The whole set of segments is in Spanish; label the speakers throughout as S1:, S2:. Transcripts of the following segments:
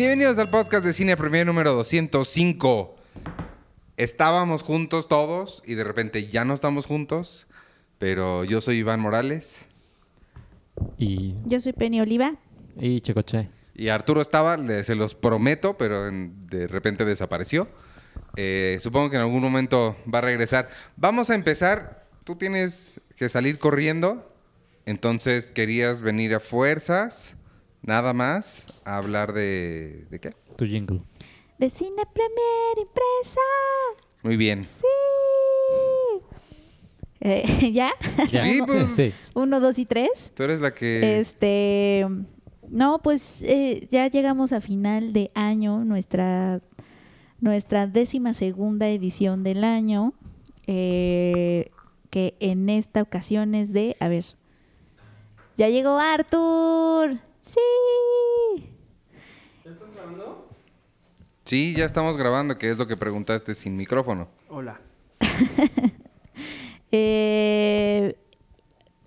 S1: Bienvenidos al podcast de Cine Premier número 205. Estábamos juntos todos y de repente ya no estamos juntos, pero yo soy Iván Morales
S2: Y,
S3: Yo soy Penny Oliva.
S2: y Checoche.
S1: y Arturo estaba, le- se los prometo, pero en- de repente desapareció. Eh, supongo que en algún momento va a regresar. Vamos a empezar. Tú tienes que salir corriendo, entonces querías venir a fuerzas, nada más, a hablar de... ¿De qué?
S2: Tu jingle.
S3: De Cine Premier Impresa.
S1: Muy bien.
S3: Sí. Eh, ¿Ya?
S2: Ya.
S1: Sí,
S3: uno,
S1: pues-
S2: Sí.
S3: uno, dos y tres.
S1: Tú eres la que...
S3: Este. No, pues eh, ya llegamos a final de año, nuestra, nuestra décima segunda edición del año, eh, que en esta ocasión es de, a ver, ya llegó Arthur, sí,
S1: Sí, ya estamos grabando, que es lo que preguntaste sin micrófono.
S4: Hola.
S3: Eh,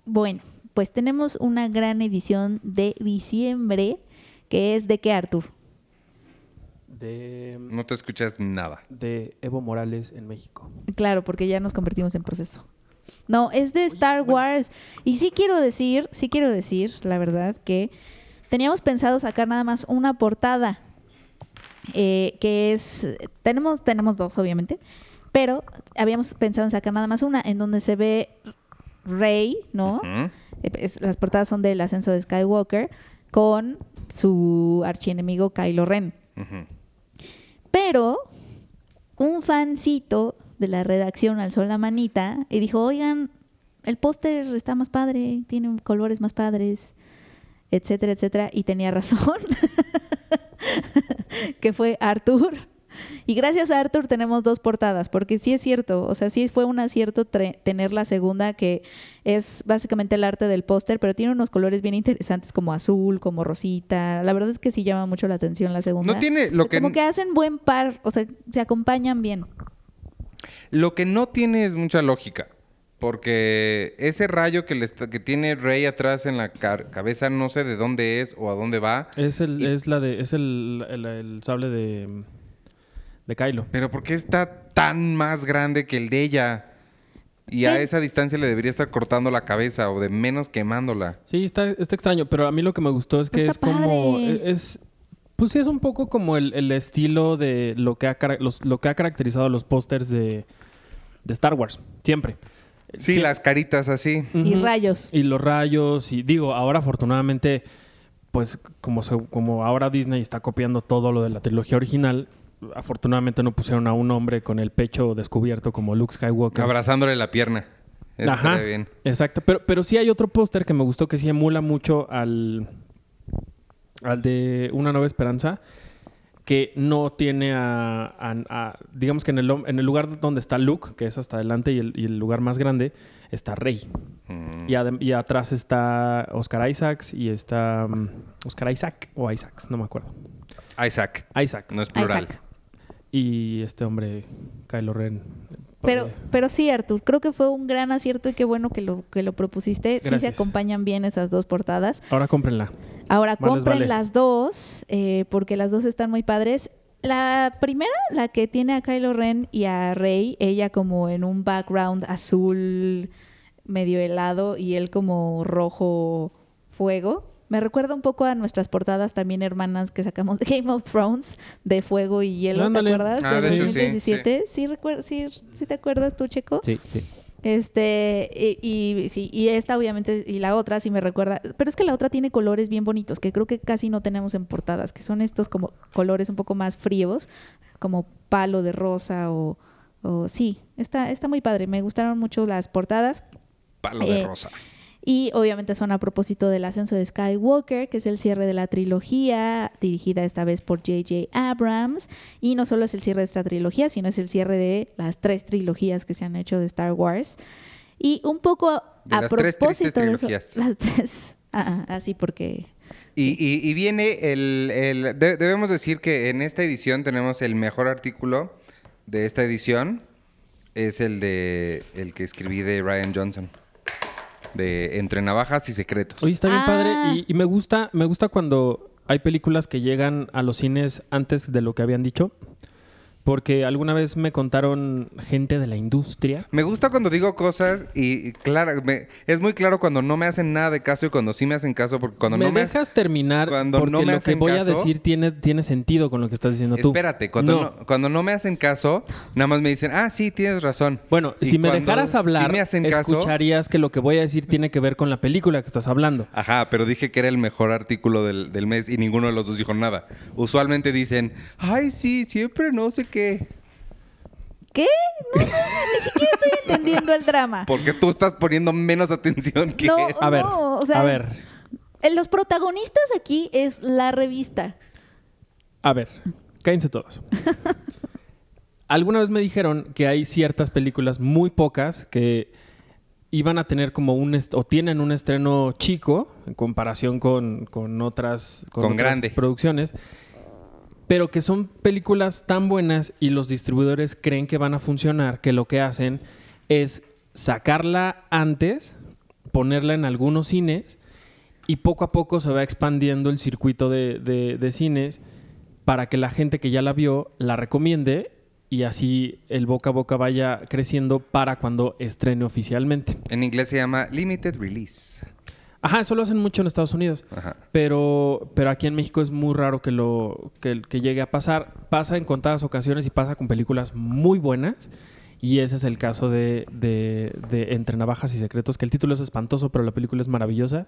S3: bueno, pues tenemos una gran edición de diciembre, que es de qué Arthur.
S4: De,
S1: No te escuchas nada.
S4: de Evo Morales en México.
S3: Claro, porque ya nos convertimos en proceso. No, es de Star Wars. Y sí quiero decir, sí quiero decir, la verdad, que teníamos pensado sacar nada más una portada. eh, que es. Tenemos, tenemos dos, obviamente. Pero habíamos pensado en sacar nada más una, en donde se ve Rey, ¿no? Eh, es- las portadas son del ascenso de Skywalker con su archienemigo Kylo Ren. Pero un fancito de la redacción alzó la manita y dijo, oigan, el póster está más padre, tiene colores más padres, etcétera, etcétera. Y tenía razón, que fue Arthur. Y gracias a Arthur tenemos dos portadas, porque sí es cierto, o sea, sí fue un acierto tener la segunda, que es básicamente el arte del póster, pero tiene unos colores bien interesantes como azul, como rosita. La verdad es que sí llama mucho la atención la segunda.
S1: No tiene lo que,
S3: Como que hacen buen par, o sea, se acompañan bien.
S1: lo que no tiene es mucha lógica. Porque ese rayo que, le está- que tiene Rey atrás en la cabeza, no sé de dónde es o a dónde va.
S4: Es el,
S1: Y-
S4: es la de, es el, el- el sable de, de Kylo.
S1: Pero ¿por qué está tan más grande que el de ella? Y a esa distancia le debería estar cortando la cabeza o de menos quemándola.
S4: Sí, está, está extraño, pero a mí lo que me gustó es que
S3: Está
S4: es como.
S3: padre.
S4: Es. Pues sí, es un poco como el, el estilo de lo que ha, los- lo que ha caracterizado los pósters de, de Star Wars. Siempre.
S1: Sí,
S4: Sí.
S1: las caritas así.
S3: Y rayos.
S4: Y los rayos, y digo, ahora afortunadamente, pues como, se- como ahora Disney está copiando todo lo de la trilogía original, afortunadamente no pusieron a un hombre con el pecho descubierto como Luke Skywalker.
S1: Abrazándole la pierna. Eso
S4: Ajá.
S1: bien.
S4: Exacto, pero, pero sí hay otro póster que me gustó que sí emula mucho al, al de Una Nueva Esperanza, que no tiene a, a- a- digamos que en el, hom- en el lugar donde está Luke, que es hasta adelante y el, y el lugar más grande, está Rey.
S1: Mm.
S4: Y, atrás está Oscar Isaacs y está mm, Oscar Isaac o Isaacs, no me acuerdo.
S1: Isaac.
S4: Isaac.
S1: No es plural.
S3: Isaac.
S4: Y este hombre, Kylo Ren.
S3: Pero, pero sí, Artur, creo que fue un gran acierto y qué bueno que lo, que lo propusiste. Sí se
S4: Gracias.
S3: acompañan bien esas dos portadas.
S4: Ahora cómprenla.
S3: Ahora
S4: Más
S3: compren
S4: vale.
S3: las dos, eh, porque las dos están muy padres. La primera, la que tiene a Kylo Ren y a Rey, ella como en un background azul medio helado y él como rojo fuego. Me recuerda un poco a nuestras portadas también hermanas que sacamos de Game of Thrones, de fuego y hielo,
S4: Ándale.
S3: ¿te acuerdas?
S1: Ah,
S3: de
S1: de hecho, sí,
S3: 2017. ¿Sí, recuer- sí, sí te acuerdas tú, Checo?
S2: Sí, sí.
S3: Este, y, y sí, y esta obviamente, y la otra sí me recuerda, pero es que la otra tiene colores bien bonitos, que creo que casi no tenemos en portadas, que son estos como colores un poco más fríos, como palo de rosa o, o sí, está, está muy padre, me gustaron mucho las portadas.
S1: Palo de
S3: Eh,
S1: rosa.
S3: Y obviamente son a propósito del ascenso de Skywalker, que es el cierre de la trilogía, dirigida esta vez por J.J. Abrams. Y no solo es el cierre de esta trilogía, sino es el cierre de las tres trilogías que se han hecho de Star Wars. Y un poco
S1: De
S3: a
S1: las
S3: propósito de eso. Las tres. Ah, ah, así porque.
S1: Y, y- y viene el... el- de- debemos decir que en esta edición tenemos el mejor artículo de esta edición. Es el de el que escribí de Ryan Johnson. De Entre Navajas y Secretos.
S4: Oye, está bien
S3: Ah.
S4: padre. Y, y me gusta, me gusta cuando hay películas que llegan a los cines antes de lo que habían dicho. Porque alguna vez me contaron gente de la industria.
S1: Me gusta cuando digo cosas y, y claro, me- es muy claro cuando no me hacen nada de caso y cuando sí me hacen caso, porque cuando
S4: ¿Me
S1: no me
S4: dejas terminar?
S1: cuando
S4: porque
S1: no me
S4: lo que voy a decir tiene, tiene sentido con lo que estás diciendo tú.
S1: Espérate, cuando
S4: No.
S1: no. cuando no me hacen caso, nada más me dicen, ah, sí, tienes razón.
S4: Bueno,
S1: Y
S4: si me dejaras hablar,
S1: sí me hacen caso,
S4: escucharías que lo que voy a decir tiene que ver con la película que estás hablando.
S1: Ajá, pero dije que era el mejor artículo del, del mes y ninguno de los dos dijo nada. Usualmente dicen, ay, sí, siempre no sé qué.
S3: ¿Qué? No, no, ni siquiera estoy entendiendo el drama.
S1: Porque tú estás poniendo menos atención que
S3: No,
S1: él.
S4: A ver,
S3: No, o sea-
S4: a ver,
S3: Eh, Los protagonistas aquí es la revista.
S4: a ver, cállense todos. Alguna vez me dijeron que hay ciertas películas, muy pocas, que iban a tener como un o tienen un estreno chico en comparación con, con otras,
S1: Con
S4: otras
S1: grande.
S4: producciones, pero que son películas tan buenas y los distribuidores creen que van a funcionar que lo que hacen es sacarla antes, ponerla en algunos cines y poco a poco se va expandiendo el circuito de, de- cines para que la gente que ya la vio la recomiende y así el boca a boca vaya creciendo para cuando estrene oficialmente.
S1: En inglés se llama Limited Release.
S4: Ajá, eso lo hacen mucho en Estados Unidos.
S1: Ajá.
S4: Pero, pero aquí en México es muy raro que lo que, que llegue a pasar. Pasa en contadas ocasiones y pasa con películas muy buenas. Y ese es el caso de, de- de Entre Navajas y Secretos, que el título es espantoso, pero la película es maravillosa.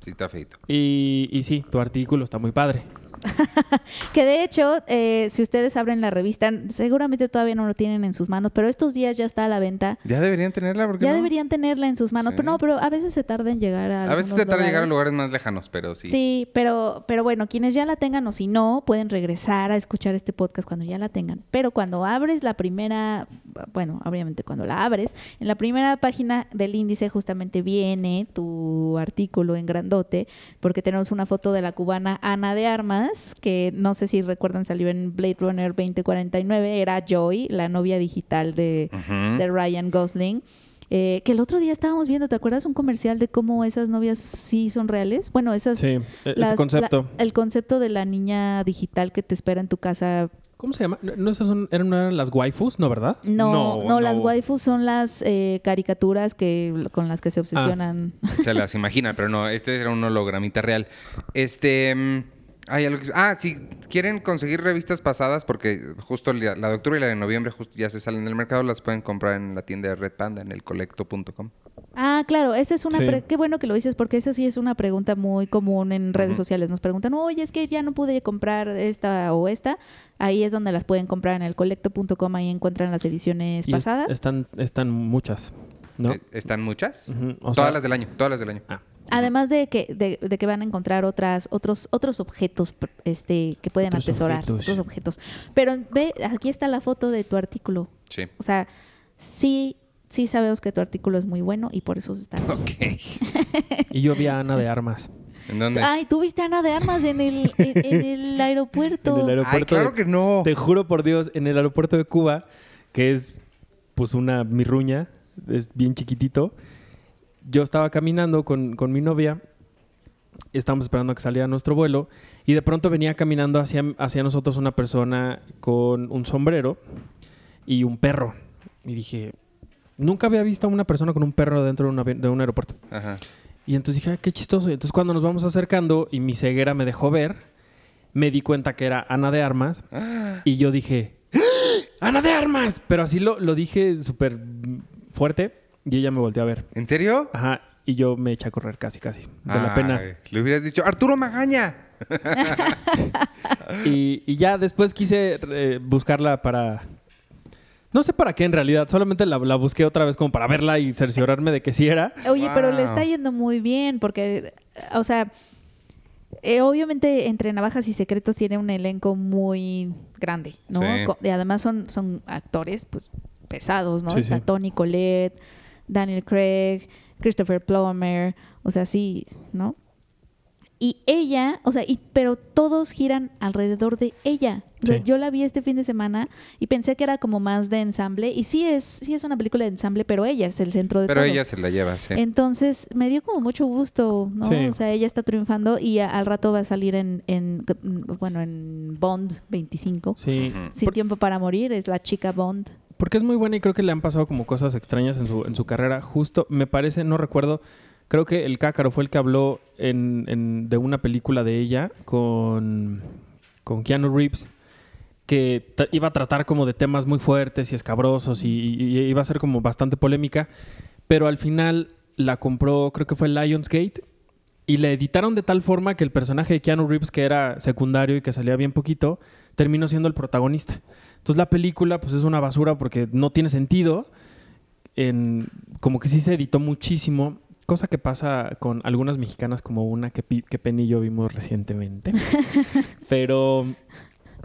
S1: Sí, está feito.
S4: Y, y sí, tu artículo está muy padre.
S3: Que de hecho, eh, si ustedes abren la revista, seguramente todavía no lo tienen en sus manos, pero estos días ya está a la venta.
S1: Ya deberían tenerla porque
S3: Ya
S1: no?
S3: deberían tenerla en sus manos.
S1: Sí.
S3: Pero no, pero a veces se tarda en llegar a.
S1: A veces se tarda en llegar a
S3: lugares
S1: más lejanos, pero sí.
S3: Sí, pero, pero bueno, quienes ya la tengan o si no, pueden regresar a escuchar este podcast cuando ya la tengan. Pero cuando abres la primera, bueno, obviamente cuando la abres, en la primera página del índice justamente viene tu artículo en grandote, porque tenemos una foto de la cubana Ana de Armas, que no sé si recuerdan, salió en Blade Runner 2049, era Joy, la novia digital de, de Ryan Gosling. Eh, que el otro día estábamos viendo, ¿te acuerdas un comercial de cómo esas novias sí son reales? Bueno, esas...
S4: Sí, e- ese
S3: las-
S4: concepto.
S3: la- el concepto de la niña digital que te espera en tu casa.
S4: ¿Cómo se llama? ¿No, no esas son, eran, las waifus, no, verdad?
S3: No,
S1: No,
S3: no, las waifus son las eh, caricaturas que con las que se obsesionan.
S1: Se las imaginan, pero no, este era un hologramita real. Este. Hay algo que- ah, si quieren conseguir revistas pasadas, porque justo la, la de octubre y la de noviembre justo ya se salen del mercado, las pueden comprar en la tienda de Red Panda, en el colecto.com.
S3: Ah, claro, esa es una...
S4: Sí.
S3: pre- Qué bueno que lo dices porque esa sí es una pregunta muy común en redes sociales. Nos preguntan, oye, es que ya no pude comprar esta o esta. Ahí es donde las pueden comprar en el colecto.com. Ahí encuentran las ediciones
S4: Y es-
S3: pasadas.
S4: Están, están muchas, ¿no?
S1: Eh, ¿Están muchas?
S4: O
S1: todas
S4: sea-
S1: las del año, todas las del año.
S4: Ah.
S3: Además de que, de, de que van a encontrar otras, otros, otros objetos este, que pueden
S4: Otros
S3: atesorar,
S4: objetos.
S3: otros objetos. Pero ve, aquí está la foto de tu artículo.
S1: Sí.
S3: O sea, sí, sí sabemos que tu artículo es muy bueno y por eso se está.
S1: Ok.
S4: Y yo vi a Ana de Armas.
S1: ¿En dónde?
S3: Ay, tú viste a Ana de Armas en el, en, en el aeropuerto.
S4: En el
S1: Ay,
S4: aeropuerto
S1: claro
S4: de-
S1: que no.
S4: Te juro por Dios, en el aeropuerto de Cuba, que es pues una mirruña, es bien chiquitito. Yo estaba caminando con, con mi novia, estábamos esperando a que saliera nuestro vuelo, y de pronto venía caminando hacia, hacia nosotros una persona con un sombrero y un perro. Y dije, nunca había visto a una persona con un perro dentro de un, avi- de un aeropuerto.
S1: Ajá.
S4: Y entonces dije, "Ah, qué chistoso. Y entonces cuando nos vamos acercando y mi ceguera me dejó ver, me di cuenta que era Ana de Armas. Y yo dije, ¡Ah! ¡Ana de Armas! Pero así lo, lo dije súper fuerte y ella me volteó a ver.
S1: ¿En serio?
S4: Ajá. Y yo me eché a correr casi, casi. De la pena.
S1: Le hubieras dicho, Arturo Magaña.
S4: Y, y ya después quise eh, buscarla para... No sé para qué en realidad. Solamente la, la busqué otra vez como para verla y cerciorarme de que sí era.
S3: Oye, pero le está yendo muy bien porque, o sea, eh, obviamente entre Navajas y Secretos tiene un elenco muy grande, ¿no?
S1: Sí.
S3: Y además son, son actores, pues, pesados, ¿no?
S4: Sí,
S3: Está
S4: sí.
S3: Tony Collette, Daniel Craig, Christopher Plummer, o sea, sí, ¿no? Y ella, o sea, y, pero todos giran alrededor de ella. O sea,
S4: Sí.
S3: yo la vi este fin de semana y pensé que era como más de ensamble. Y sí es, sí es una película de ensamble, pero ella es el centro de
S1: Pero
S3: todo.
S1: ella se la lleva, sí.
S3: Entonces me dio como mucho gusto, ¿no?
S4: Sí.
S3: O sea, ella está triunfando y a- al rato va a salir en, en, bueno, en Bond 25.
S4: Sí.
S3: Sin
S4: Por-
S3: tiempo para morir, es la chica Bond.
S4: Porque es muy buena y creo que le han pasado como cosas extrañas en su, en su carrera. Justo, me parece, no recuerdo, creo que el Cácaro fue el que habló en, en- de una película de ella con, con Keanu Reeves que iba a tratar como de temas muy fuertes y escabrosos y- y iba a ser como bastante polémica, pero al final la compró, creo que fue Lionsgate, y la editaron de tal forma que el personaje de Keanu Reeves, que era secundario y que salía bien poquito, terminó siendo el protagonista. Entonces la película pues es una basura porque no tiene sentido. En, como que sí se editó muchísimo, cosa que pasa con algunas mexicanas como una que, que Penny y yo vimos recientemente. pero,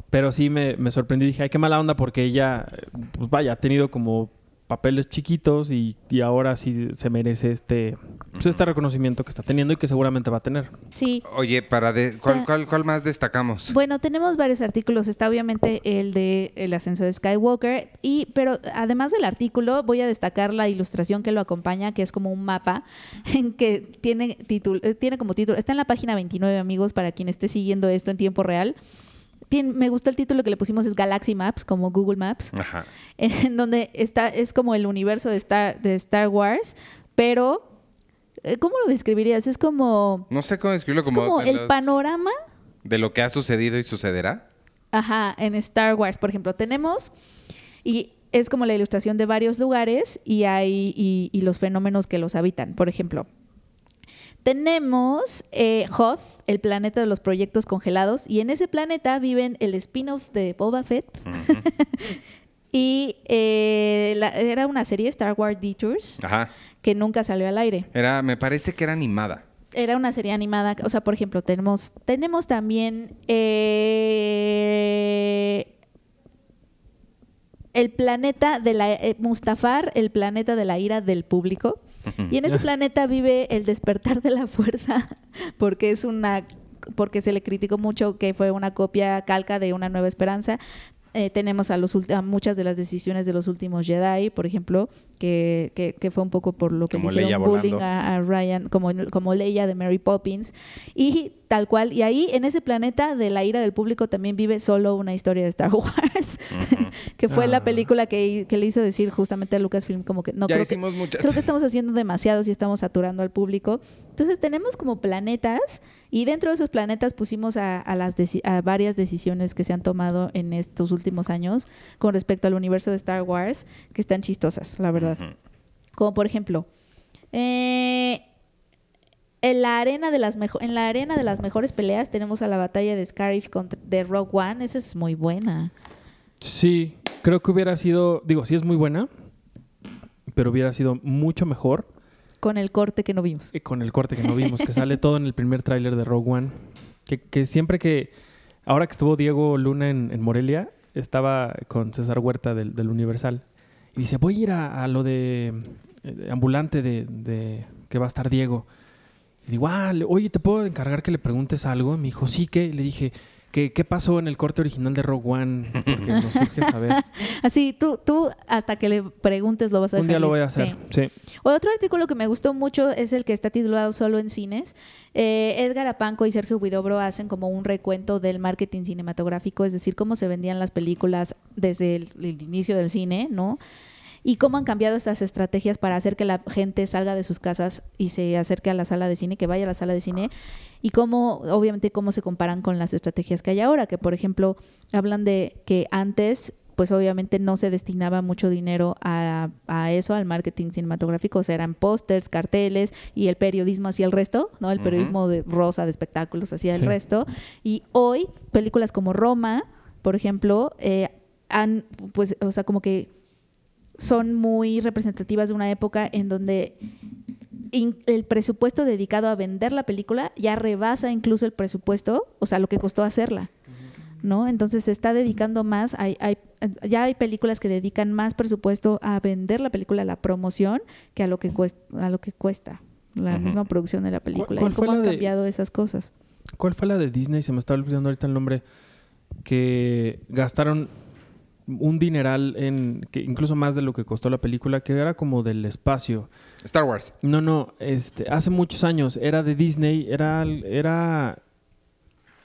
S4: pero sí me, me sorprendí. Dije, ay, qué mala onda porque ella, pues vaya, ha tenido como papeles chiquitos y, y ahora sí se merece este, pues, este reconocimiento que está teniendo y que seguramente va a tener.
S3: Sí.
S1: Oye, para de, ¿cuál,
S3: Ta-
S1: cuál, cuál más destacamos?
S3: Bueno, tenemos varios artículos. Está obviamente el de el ascenso de Skywalker. Y, pero además del artículo, voy a destacar la ilustración que lo acompaña, que es como un mapa en que tiene título, eh, tiene como título. Está en la página 29, amigos, para quien esté siguiendo esto en tiempo real. Tiene- me gustó el título que le pusimos es Galaxy Maps, como Google Maps.
S1: Ajá.
S3: en donde está, es como el universo de Star, de Star Wars, pero eh, ¿cómo lo describirías? Es como,
S1: No sé cómo describirlo
S3: es
S1: como,
S3: como el
S1: los-
S3: panorama,
S1: de lo que ha sucedido y sucederá.
S3: ajá, en Star Wars, por ejemplo, tenemos y es como la ilustración de varios lugares y hay y, y los fenómenos que los habitan. Por ejemplo, tenemos eh, Hoth, el planeta de los proyectos congelados, y en ese planeta viven el spin-off de Boba Fett.
S1: Ujú.
S3: Y eh, la- era una serie, Star Wars Detours,
S1: Ajá.
S3: que nunca salió al aire.
S1: Era, me parece que era animada.
S3: Era una serie animada, o sea, por ejemplo, tenemos, tenemos también eh, el planeta de la Mustafar, el planeta de la ira del público. Y en ese planeta vive el despertar de la fuerza, porque es una porque se le criticó mucho que fue una copia calca de Una Nueva Esperanza. Eh, tenemos a, los, a muchas de las decisiones de los últimos Jedi, por ejemplo, que, que, que fue un poco por lo que
S1: Como
S3: le hicieron bullying a Ryan, como, como Leia de Mary Poppins. Y tal cual, y ahí en ese planeta de la ira del público también vive solo una historia de Star Wars, que fue la
S4: Ah.
S3: película que, que le hizo decir justamente a Lucasfilm como que no
S1: ya
S3: creo que
S1: muchas.
S3: creo que estamos haciendo demasiados y estamos saturando al público. Entonces tenemos como planetas y dentro de esos planetas pusimos a, a las deci- a varias decisiones que se han tomado en estos últimos años con respecto al universo de Star Wars que están chistosas, la verdad. Como por ejemplo, eh, en la arena de las mejo- en la arena de las mejores peleas tenemos a la batalla de Scarif contra de Rogue One, esa es muy buena.
S4: Sí, creo que hubiera sido, digo, sí es muy buena, pero hubiera sido mucho mejor
S3: Con el corte que no vimos.
S4: eh, con el corte que no vimos, que sale todo en el primer tráiler de Rogue One. Que, que siempre que, ahora que estuvo Diego Luna en, en Morelia, estaba con César Huerta del, del Universal. Y dice, voy a ir a, a lo de eh, ambulante de, de que va a estar Diego. Y digo, ah, le- oye, ¿te puedo encargar que le preguntes algo? Me dijo, sí, ¿qué? Le dije, ¿qué, qué pasó en el corte original de Rogue One? Porque nos surge saber.
S3: Así, tú, tú hasta que le preguntes lo vas a
S4: Un día lo voy a hacer.
S3: Sí.
S4: Sí.
S3: Otro artículo que me gustó mucho es el que está titulado Solo en cines. Eh, Edgar Apanco y Sergio Huidobro hacen como un recuento del marketing cinematográfico, es decir, cómo se vendían las películas desde el, el inicio del cine, ¿no? Y cómo han cambiado estas estrategias para hacer que la gente salga de sus casas y se acerque a la sala de cine, que vaya a la sala de cine, y cómo, obviamente, cómo se comparan con las estrategias que hay ahora, que por ejemplo, hablan de que antes pues obviamente no se destinaba mucho dinero a, a eso, al marketing cinematográfico, o sea, eran pósters, carteles y el periodismo hacía el resto, ¿no? El periodismo de rosa de espectáculos hacía el
S4: Sí.
S3: resto. Y hoy, películas como Roma, por ejemplo, eh, han, pues, o sea, como que son muy representativas de una época en donde el presupuesto dedicado a vender la película ya rebasa incluso el presupuesto, o sea, lo que costó hacerla. ¿no? Entonces se está dedicando más, hay, hay, ya hay películas que dedican más presupuesto a vender la película, a la promoción, que a lo que cuesta, a lo que cuesta la misma producción de la película.
S4: cuál
S3: cómo
S4: la
S3: han
S4: de-
S3: cambiado esas cosas.
S4: ¿Cuál fue la de Disney? Se me está olvidando ahorita el nombre. que gastaron un dineral en que incluso más de lo que costó la película, que era como del espacio.
S1: Star Wars.
S4: No, no, este, hace muchos años era de Disney, era, era,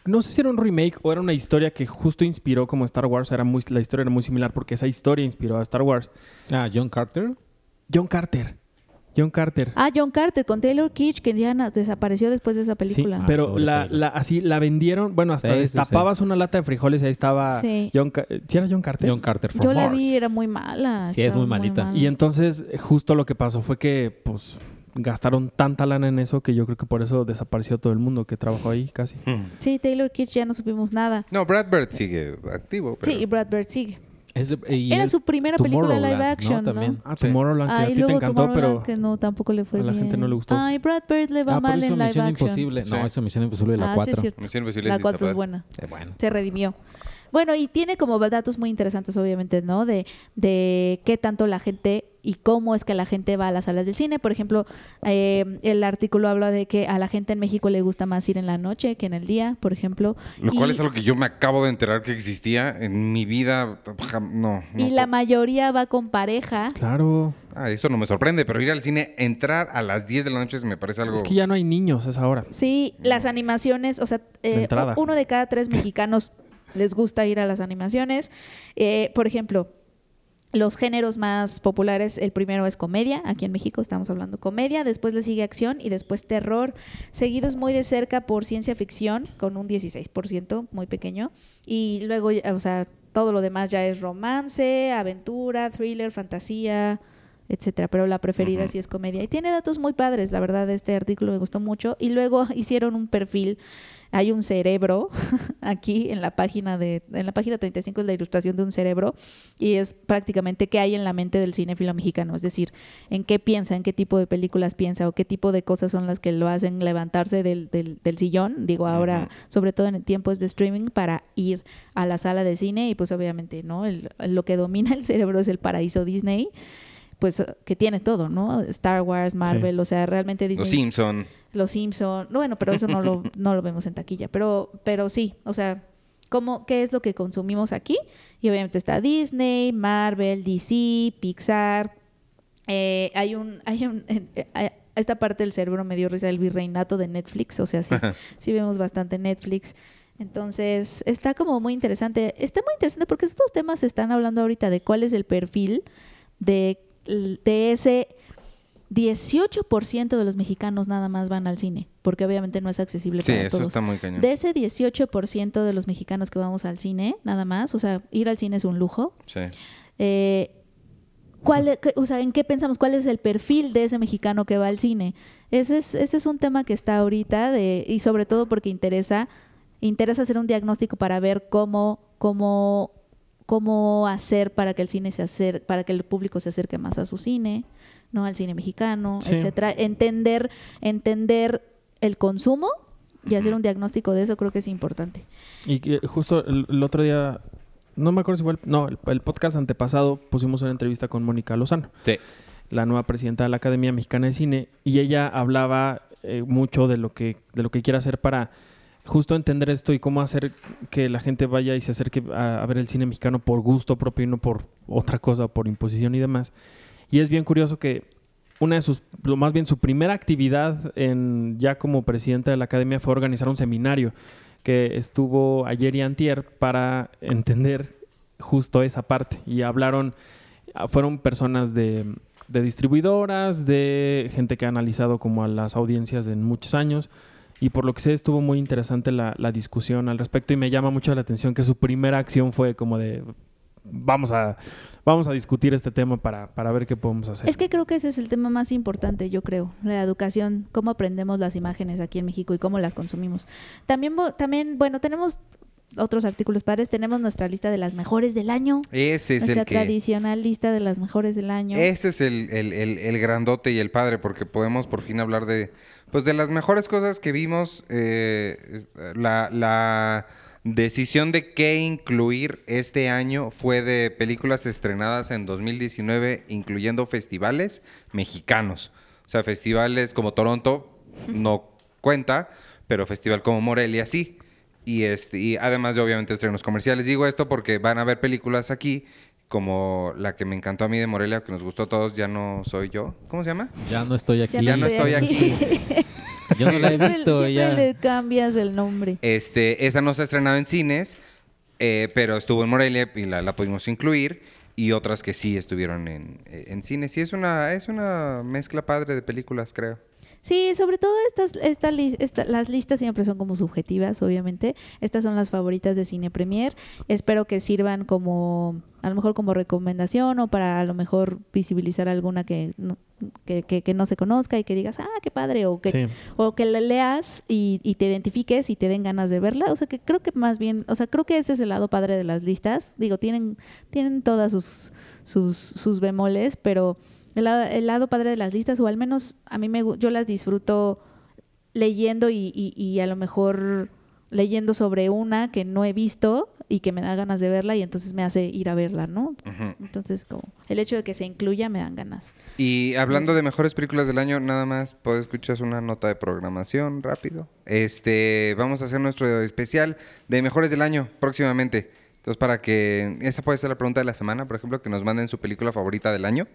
S4: no sé si era un remake o era una historia que justo inspiró como Star Wars, era muy, la historia era muy similar porque esa historia inspiró a Star Wars.
S5: Ah, John Carter.
S4: John Carter, John Carter.
S3: Ah, John Carter con Taylor Kitsch, que ya desapareció después de esa película.
S4: Sí,
S5: Ah,
S4: pero la, la- así la vendieron, bueno, hasta
S5: Sí, sí,
S4: destapabas una lata de frijoles y ahí estaba
S3: Sí.
S4: John, ¿sí era John Carter?
S5: John Carter for
S3: Yo la
S5: Mars.
S3: vi, era muy mala.
S5: Sí, es muy malita.
S4: Y entonces justo lo que pasó fue que pues gastaron tanta lana en eso que yo creo que por eso desapareció todo el mundo que trabajó ahí casi.
S3: Sí, Taylor Kitsch ya no supimos nada.
S1: No, Brad Bird sigue activo. Pero...
S3: Sí, y Brad Bird sigue.
S5: Es de- y
S3: Era
S5: es
S3: su primera película live
S5: Tomorrowland,
S3: action, ¿no?
S5: También.
S4: Ah,
S1: Sí.
S4: Tomorrowland, que
S3: Ah,
S4: a ti te
S3: luego
S4: encantó,
S3: Tomorrowland,
S4: pero
S3: que no, tampoco le fue
S4: a la gente
S3: bien.
S4: no le gustó.
S3: Ay, Brad Bird le va
S5: Ah,
S3: mal en live
S5: Misión
S3: action.
S5: Imposible.
S1: Sí.
S5: No, esa Misión Imposible la
S3: ah, sí,
S5: 4.
S3: es cierto.
S1: Misión Imposible
S3: La
S1: sí
S3: 4
S1: está
S3: es buena.
S5: Eh, bueno.
S3: Se redimió. Bueno, y tiene como datos muy interesantes, obviamente, ¿no? De, de qué tanto la gente y cómo es que la gente va a las salas del cine. Por ejemplo, eh, el artículo habla de que a la gente en México le gusta más ir en la noche que en el día, por ejemplo.
S1: Lo cual es algo que yo me acabo de enterar que existía en mi vida. No. no
S3: Y la mayoría va con pareja.
S4: claro,
S1: Ah, eso no me sorprende, pero ir al cine, entrar a las 10 de la noche me parece algo.
S4: es que ya no hay niños a esa hora.
S3: Sí, las animaciones, o sea, eh, uno de cada tres mexicanos les gusta ir a las animaciones. Eh, por ejemplo, los géneros más populares, el primero es comedia, aquí en México estamos hablando comedia, después le sigue acción y después terror, seguidos muy de cerca por ciencia ficción, con un 16%, muy pequeño, y luego, o sea, todo lo demás ya es romance, aventura, thriller, fantasía, etcétera, pero la preferida sí es comedia. Y tiene datos muy padres, la verdad, este artículo me gustó mucho. Y luego hicieron un perfil, hay un cerebro aquí en la página de, en la página 35 es la ilustración de un cerebro, y es prácticamente qué hay en la mente del cinéfilo mexicano, es decir, en qué piensa, en qué tipo de películas piensa, o qué tipo de cosas son las que lo hacen levantarse del, del, del sillón, digo ahora, sobre todo en tiempos de streaming, para ir a la sala de cine, y pues obviamente, ¿no? El- lo que domina el cerebro es el paraíso Disney pues que tiene todo, ¿no? Star Wars, Marvel, o sea, realmente Disney.
S1: Los Simpson.
S3: Los Simpson. Bueno, pero eso no lo, no lo vemos en taquilla. Pero, pero sí, o sea, ¿cómo, ¿qué es lo que consumimos aquí? Y obviamente está Disney, Marvel, DC, Pixar. Eh, hay un, hay un, en- eh, eh, esta parte del cerebro me dio risa el virreinato de Netflix, o sea, sí, sí vemos bastante Netflix. Entonces, está como muy interesante. Está muy interesante porque estos temas se están hablando ahorita de cuál es el perfil de, de ese 18% de los mexicanos nada más van al cine, porque obviamente no es accesible
S1: Sí,
S3: para
S1: eso
S3: todos.
S1: está muy cañón.
S3: De ese 18% de los mexicanos que vamos al cine, nada más, o sea, ir al cine es un lujo.
S1: Sí.
S3: Eh, ¿cuál, o sea, ¿En qué pensamos? ¿Cuál es el perfil de ese mexicano que va al cine? Ese es, ese es un tema que está ahorita de, y sobre todo porque interesa, interesa hacer un diagnóstico para ver cómo, cómo, cómo hacer para que el cine se acer, para que el público se acerque más a su cine, no al cine mexicano,
S4: Sí.
S3: etcétera. Entender, entender el consumo y hacer un diagnóstico de eso creo que es importante.
S4: Y que justo el, el otro día, no me acuerdo si fue el, no, el, el podcast antepasado pusimos una entrevista con Mónica Lozano,
S1: Sí.
S4: la nueva presidenta de la Academia Mexicana de Cine, y ella hablaba eh, mucho de lo que de lo que quiere hacer para justo entender esto y cómo hacer que la gente vaya y se acerque a, ver el cine mexicano por gusto propio y no por otra cosa, por imposición y demás. Y es bien curioso que una de sus, más bien su primera actividad en, ya como presidenta de la academia fue organizar un seminario que estuvo ayer y antier para entender justo esa parte. Y hablaron, ah, fueron personas de, de distribuidoras, de gente que ha analizado como a las audiencias en muchos años. Y por lo que sé, estuvo muy interesante la, la discusión al respecto y me llama mucho la atención que su primera acción fue como de, vamos a, vamos a discutir este tema para, para ver qué podemos hacer.
S3: Es que creo que ese es el tema más importante, yo creo, la educación, cómo aprendemos las imágenes aquí en México y cómo las consumimos. También, también bueno, tenemos otros artículos padres, tenemos nuestra lista de las mejores del año,
S1: Ese es
S3: nuestra
S1: el que.
S3: tradicional lista de las mejores del año.
S1: Ese es el, el- el- el grandote y el padre, porque podemos por fin hablar de, pues, de las mejores cosas que vimos. eh, es- la, la decisión de qué incluir este año fue de películas estrenadas en 2019, incluyendo festivales mexicanos. O sea, festivales como Toronto no cuenta, pero festival como Morelia sí. Y, este, y además de obviamente estrenos comerciales. Digo esto porque van a haber películas aquí, como la que me encantó a mí de Morelia, que nos gustó a todos, Ya no soy yo. ¿Cómo se llama?
S5: Ya no estoy aquí.
S1: Ya no estoy aquí.
S5: Yo no la he visto.
S3: siempre
S5: Ya.
S3: le cambias el nombre.
S1: Este, esa no se ha estrenado en cines, eh, pero estuvo en Morelia y la, la pudimos incluir. Y otras que sí estuvieron en, eh, en cines. Sí, es una, es una mezcla padre de películas, creo.
S3: Sí, sobre todo estas, esta las listas siempre son como subjetivas, obviamente. Estas son las favoritas de Cine Premier. Espero que sirvan como, a lo mejor como recomendación o para a lo mejor visibilizar alguna que no, que, que- que no se conozca y que digas, ah, qué padre, o que,
S4: Sí.
S3: o que la leas y, y te identifiques y te den ganas de verla. O sea, que creo que más bien, o sea, creo que ese es el lado padre de las listas. Digo, tienen, tienen todas sus, sus, sus bemoles, pero el lado, el lado padre de las listas, o al menos a mí me, yo las disfruto leyendo y, y- y a lo mejor leyendo sobre una que no he visto y que me da ganas de verla y entonces me hace ir a verla, ¿no? Entonces, como el hecho de que se incluya me dan ganas.
S1: Y hablando de mejores películas del año, nada más puedo escuchar una nota de programación rápido. Este, vamos a hacer nuestro especial de mejores del año próximamente. Entonces, para que esa puede ser la pregunta de la semana, por ejemplo, que nos manden su película favorita del año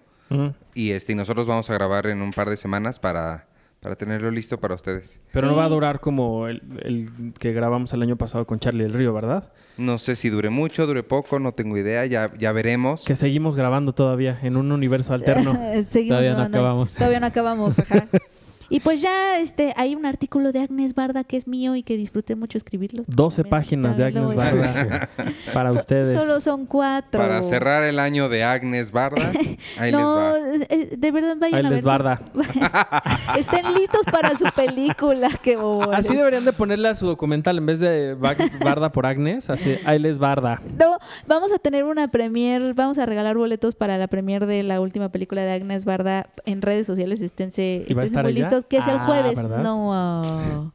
S1: Y este y nosotros vamos a grabar en un par de semanas para para tenerlo listo para ustedes.
S4: Pero no va a durar como el, el que grabamos el año pasado con Charlie del Río, ¿verdad?
S1: No sé si dure mucho, dure poco, no tengo idea, ya ya veremos.
S4: Que seguimos grabando todavía en un universo alterno.
S3: Seguimos
S5: Todavía no acabamos.
S3: Todavía no acabamos, ajá. Y pues ya este hay un artículo de Agnes Barda que es mío y que disfruté mucho escribirlo.
S4: 12
S3: También,
S4: páginas de Agnes
S3: a-
S4: Barda para ustedes.
S3: Solo son cuatro.
S1: Para cerrar el año de Agnes Barda, ahí
S3: no,
S1: les va.
S3: eh, de verdad vayan
S4: Ahí
S3: a
S4: les
S3: ver. su-
S4: Barda.
S3: Estén listos para su película, qué bobones.
S4: Así deberían de ponerle a su documental en vez de Ba- Barda por Agnes, así, ahí les Barda.
S3: No, vamos a tener una premier, vamos a regalar boletos para la premier de la última película de Agnes Barda en redes sociales, esténse,
S4: ¿Y va a
S3: esténse
S4: estar
S3: muy listos, que es el
S4: Ah,
S3: jueves.
S4: ¿verdad?
S3: No, ah,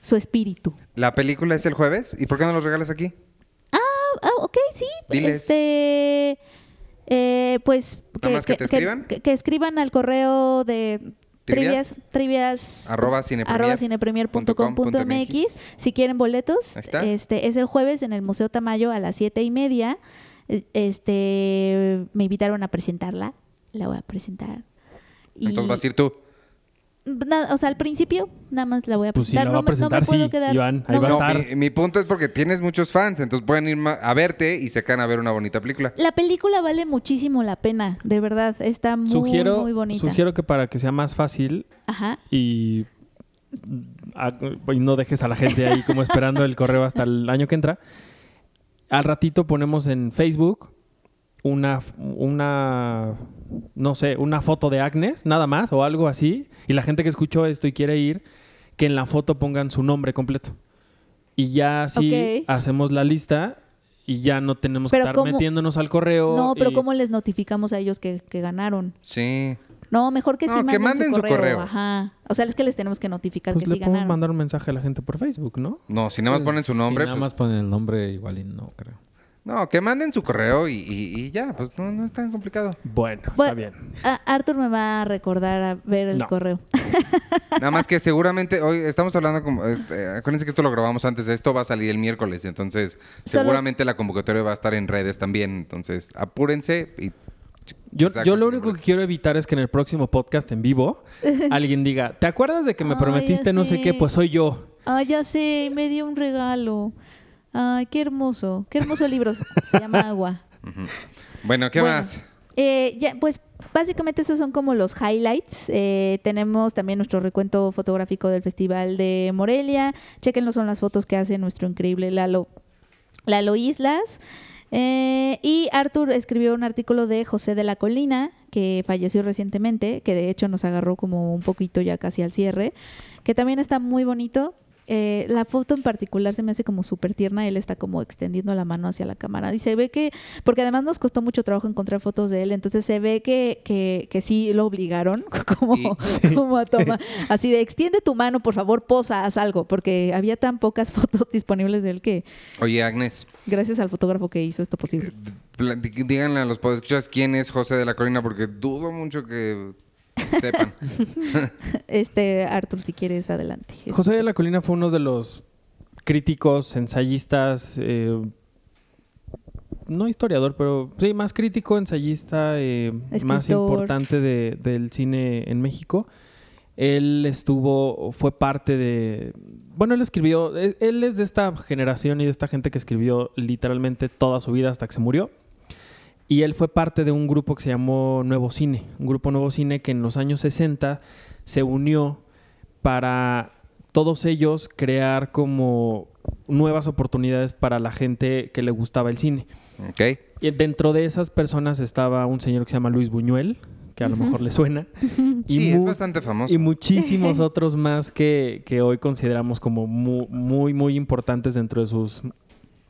S3: su espíritu.
S1: La película es el jueves, ¿y por qué no los regalas aquí?
S3: Ah, ok, sí.
S1: Diles.
S3: Este, eh, pues
S1: ¿Nada más que te escriban?
S3: Que, que escriban al correo de
S1: ¿Trivias?
S3: trivias, trivias
S1: Arroba cinepremier
S3: arroba cinepremier.com.mx si quieren boletos este es el jueves en el Museo Tamayo a las siete y media este me invitaron a presentarla la voy a presentar y
S1: Entonces vas a ir tú.
S3: Nada, o sea al principio nada más la voy a
S4: Pues si
S3: presentar
S4: la va a
S3: no, me- no
S4: presentar,
S3: me puedo
S4: sí,
S3: quedar
S4: Iván, ahí
S3: no
S4: va a
S3: me-
S1: No,
S4: estar.
S1: mi, mi punto es porque tienes muchos fans, entonces pueden ir a verte y se quedan a ver una bonita película.
S3: La película vale muchísimo la pena, de verdad. Está muy,
S4: sugiero,
S3: muy bonita.
S4: sugiero que para que sea más fácil
S3: Ajá.
S4: y, a- y no dejes a la gente ahí como esperando el correo hasta el año que entra, al ratito ponemos en Facebook una, una, no sé, una foto de Agnes, nada más, o algo así, y la gente que escuchó esto y quiere ir, que en la foto pongan su nombre completo. Y ya así hacemos la lista y ya no tenemos
S3: Pero
S4: que estar
S3: ¿cómo?
S4: metiéndonos al correo.
S3: No, pero
S4: y-
S3: ¿cómo les notificamos a ellos que, que ganaron?
S1: Sí.
S3: No, mejor que sí
S1: No, que
S3: manden,
S1: manden
S3: su
S1: su
S3: correo. Ajá. O sea, es que les tenemos que notificar
S4: Pues
S3: que
S4: le
S3: sí
S4: podemos
S3: ganaron.
S4: mandar un mensaje a la gente por Facebook, ¿no?
S1: No, si nada más ponen su
S5: Si
S1: nombre.
S5: nada
S1: pues-
S5: más ponen el nombre, igual y no creo.
S1: No, que manden su correo y, y- y ya, pues no, no es tan complicado.
S4: Bueno, está bien.
S3: Arthur me va a recordar a ver el
S4: No.
S3: correo.
S1: Nada más que seguramente hoy estamos hablando como este, acuérdense que esto lo grabamos antes, esto va a salir el miércoles, entonces
S3: Solo-
S1: seguramente la convocatoria va a estar en redes también, entonces apúrense y
S4: Yo, yo lo único que quiero evitar es que en el próximo podcast en vivo alguien diga, ¿te acuerdas de que me
S3: Ay,
S4: prometiste no sé qué? Pues soy yo.
S3: Ah, ya sé, me dio un regalo. Ay, qué hermoso. Qué hermoso libro. Se llama Agua.
S1: Bueno, ¿qué
S3: Bueno,
S1: más?
S3: Eh, ya, pues básicamente esos son como los highlights. Eh, tenemos también nuestro recuento fotográfico del Festival de Morelia. Chequenlo, son las fotos que hace nuestro increíble Lalo, Lalo Islas. Eh, y Arthur escribió un artículo de José de la Colina, que falleció recientemente, que de hecho nos agarró como un poquito ya casi al cierre, que también está muy bonito. Eh, la foto en particular se me hace como súper tierna. Él está como extendiendo la mano hacia la cámara. Y se ve que, porque además nos costó mucho trabajo encontrar fotos de él, entonces se ve que, que, que sí lo obligaron, como, como a tomar. Así de extiende tu mano, por favor, posa, haz algo, porque había tan pocas fotos disponibles de él que
S1: Oye, Agnes,
S3: gracias al fotógrafo que hizo esto posible.
S1: dí- díganle a los podescuchas quién es José de la Colina porque dudo mucho que sepan.
S3: Este, Arthur, si quieres, adelante.
S4: José de la Colina fue uno de los críticos, ensayistas, eh, no historiador, pero sí, más crítico, ensayista, eh, más importante de- del cine en México. Él estuvo, fue parte de... Bueno, él escribió, él, él es de esta generación y de esta gente que escribió literalmente toda su vida hasta que se murió. Y él fue parte de un grupo que se llamó Nuevo Cine, un grupo Nuevo Cine que en los años 60 se unió para todos ellos crear como nuevas oportunidades para la gente que le gustaba el cine.
S1: Ok.
S4: Y dentro de esas personas estaba un señor que se llama Luis Buñuel, que a lo mejor le suena. y
S1: Sí, es bastante famoso.
S4: y muchísimos otros más que, que hoy consideramos como mu- muy, muy, importantes dentro de sus,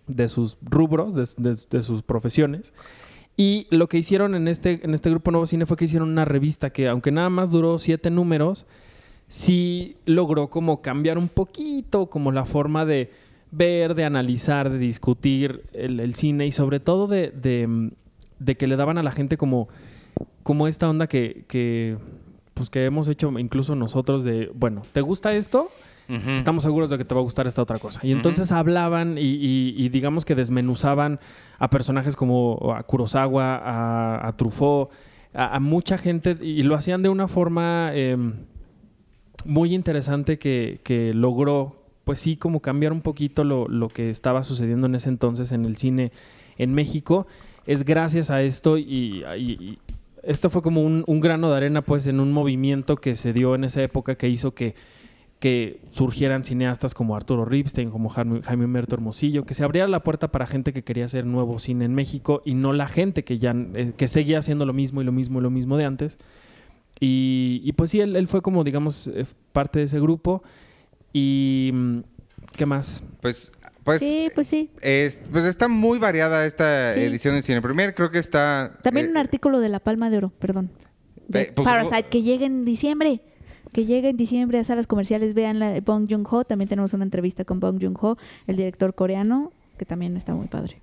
S4: de sus rubros, de, de- de sus profesiones. Y lo que hicieron en este, en este grupo Nuevo Cine fue que hicieron una revista que, aunque nada más duró siete números, sí logró como cambiar un poquito como la forma de ver, de analizar, de discutir el, cine y sobre todo de, de- de que le daban a la gente como, como esta onda que, que, pues que hemos hecho incluso nosotros de, bueno, ¿te gusta esto? Estamos seguros de que te va a gustar esta otra cosa. Y entonces hablaban y, y- y digamos que desmenuzaban a personajes como a Kurosawa, a, a Truffaut, a, a mucha gente y lo hacían de una forma eh, muy interesante que, que logró, pues sí, como cambiar un poquito lo, lo que estaba sucediendo en ese entonces en el cine en México. Es gracias a esto y, y- y esto fue como un, un grano de arena pues en un movimiento que se dio en esa época que hizo que que surgieran cineastas como Arturo Ripstein, como Jaime, Jaime Humberto Hermosillo, que se abriera la puerta para gente que quería hacer nuevo cine en México y no la gente que ya eh, que seguía haciendo lo mismo y lo mismo y lo mismo de antes. Y, y pues sí, él, él fue como, digamos, eh, parte de ese grupo. Y mm, ¿qué más?
S1: Pues, pues,
S3: sí, pues sí.
S1: es- pues está muy variada esta
S3: Sí.
S1: edición de Cine Premier. Creo que está...
S3: También
S1: eh,
S3: un artículo de La Palma de Oro, perdón. De
S1: Eh, pues,
S3: Parasite, que llega en diciembre. Que llega en diciembre a salas comerciales. Vean la de Bong Joon-ho. También tenemos una entrevista con Bong Joon-ho, el director coreano, que también está muy padre.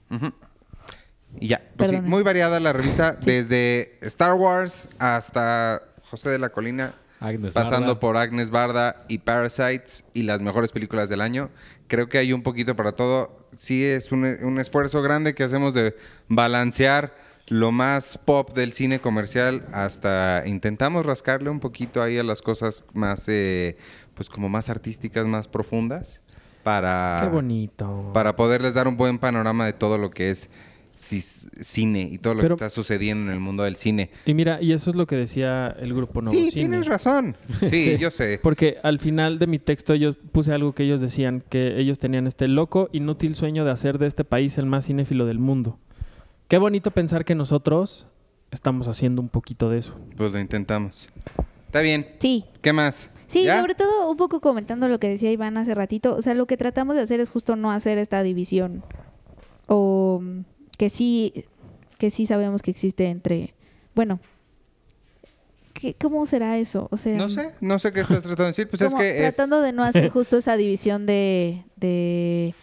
S1: Y ya, pues sí, muy variada la revista, desde Star Wars hasta José de la Colina,
S5: Agnes
S1: pasando
S5: Barda.
S1: por Agnes Barda y Parasites y las mejores películas del año. Creo que hay un poquito para todo. Sí es un, un esfuerzo grande que hacemos de balancear lo más pop del cine comercial hasta intentamos rascarle un poquito ahí a las cosas más, eh, pues como más artísticas, más profundas para
S4: Qué bonito.
S1: para poderles dar un buen panorama de todo lo que es cine y todo lo
S4: Pero-
S1: que está sucediendo en el mundo del cine.
S4: Y mira, y eso es lo que decía el grupo Nuevo
S1: sí,
S4: Cine.
S1: tienes razón. Sí, yo sé.
S4: Porque al final de mi texto ellos puse algo que ellos decían, que ellos tenían este loco, inútil sueño de hacer de este país el más cinéfilo del mundo. Qué bonito pensar que nosotros estamos haciendo un poquito de eso.
S1: Pues lo intentamos. Está bien.
S3: Sí,
S1: ¿Qué más?
S3: Sí,
S1: ¿Ya?
S3: sobre todo un poco comentando lo que decía Iván hace ratito. O sea, lo que tratamos de hacer es justo no hacer esta división. O mm, que sí, que sí sabemos que existe entre. Bueno, ¿qué- ¿cómo será eso? O sea,
S1: No sé, no sé qué estás tratando de decir. Pues es que es...
S3: tratando de no hacer justo esa división de, de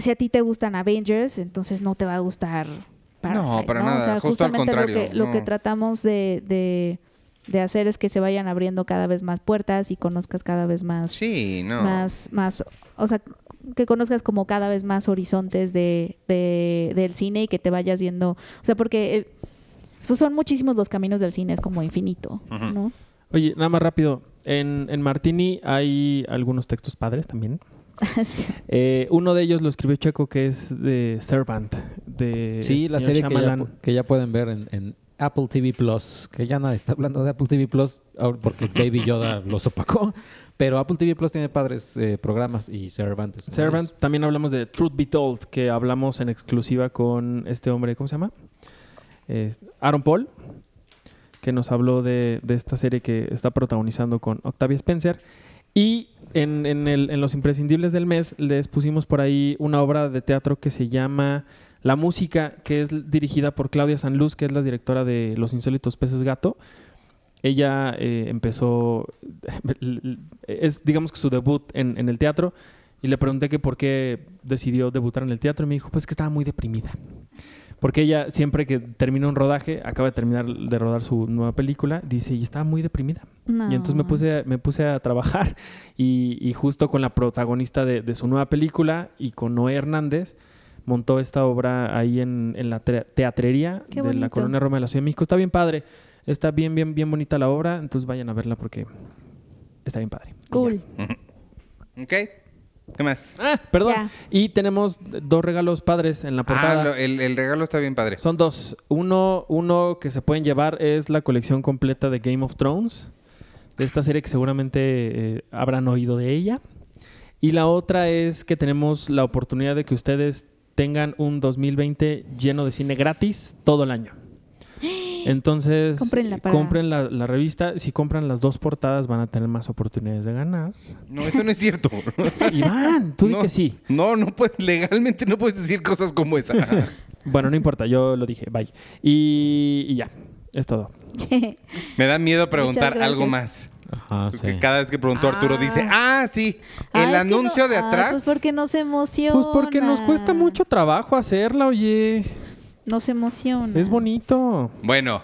S3: si a ti te gustan Avengers, entonces no te va a gustar Parasite,
S1: para
S3: ¿no?
S1: nada,
S3: O sea,
S1: justo al
S3: justamente lo que, lo que
S1: no.
S3: tratamos de, de, de hacer es que se vayan abriendo cada vez más puertas y conozcas cada vez más,
S1: Sí, no.
S3: más, más, o sea, que conozcas como cada vez más horizontes de, de- del cine y que te vayas yendo, o sea, porque eh, pues son muchísimos los caminos del cine, es como infinito. ¿no?
S4: Oye, nada más rápido. En, en Martini hay algunos textos padres también.
S3: Sí.
S4: Eh, uno de ellos lo escribió Checo, que es de Servant. De
S5: Sí, la serie que ya, que pueden ver en, en Apple TV Plus, que ya nadie está hablando de Apple TV Plus porque Baby Yoda los opacó, pero Apple TV Plus tiene padres eh, programas y Servant
S4: Servant, también hablamos de Truth Be Told, que hablamos en exclusiva con este hombre, ¿cómo se llama? Eh, Aaron Paul, que nos habló de, de esta serie que está protagonizando con Octavia Spencer. Y en, en los imprescindibles del mes les pusimos por ahí una obra de teatro que se llama La Música, que es dirigida por Claudia Sanluz, que es la directora de Los Insólitos Peces Gato. Ella eh, empezó, es digamos que su debut en, en el teatro, y le pregunté que por qué decidió debutar en el teatro y me dijo, pues que estaba muy deprimida. Porque ella, siempre que termina un rodaje, acaba de terminar de rodar su nueva película, dice, y estaba muy deprimida.
S3: No.
S4: Y entonces me puse, me puse a trabajar y, y justo con la protagonista de, de su nueva película y con Noé Hernández, montó esta obra ahí en, en la tre- teatrería de la. Colonia Roma de la Ciudad de México. Está bien padre. Está bien, bien, bien bonita la obra. Entonces vayan a verla porque está bien padre.
S3: Cool.
S1: ¿Ok? ¿Qué más?
S4: Ah, perdón.
S3: Ya.
S4: Y tenemos dos regalos padres en la portada.
S1: Ah, lo- el, el regalo está bien padre.
S4: Son dos. Uno, uno que se pueden llevar es la colección completa de Game of Thrones. De esta serie que seguramente eh, habrán oído de ella. Y la otra es que tenemos la oportunidad de que ustedes tengan un 2020 lleno de cine gratis todo el año. Entonces,
S3: para-
S4: compren la, la revista. Si compran las dos portadas, van a tener más oportunidades de ganar.
S1: No, eso no es cierto.
S4: Iván, tú di
S1: no,
S4: que sí.
S1: No, no puedes, legalmente no puedes decir cosas como esa.
S4: Bueno, no importa, yo lo dije. Bye. Y, y ya, es todo.
S1: Me da miedo preguntar algo más.
S5: Ajá, sí.
S1: Cada vez que pregunto Arturo
S3: Ah.
S1: dice, ah, sí,
S3: Ah,
S1: el anuncio
S3: no-
S1: de
S3: ah,
S1: atrás.
S3: pues porque nos emociona.
S4: Pues porque nos cuesta mucho trabajo hacerla, oye.
S3: Nos emociona.
S4: Es bonito.
S1: Bueno,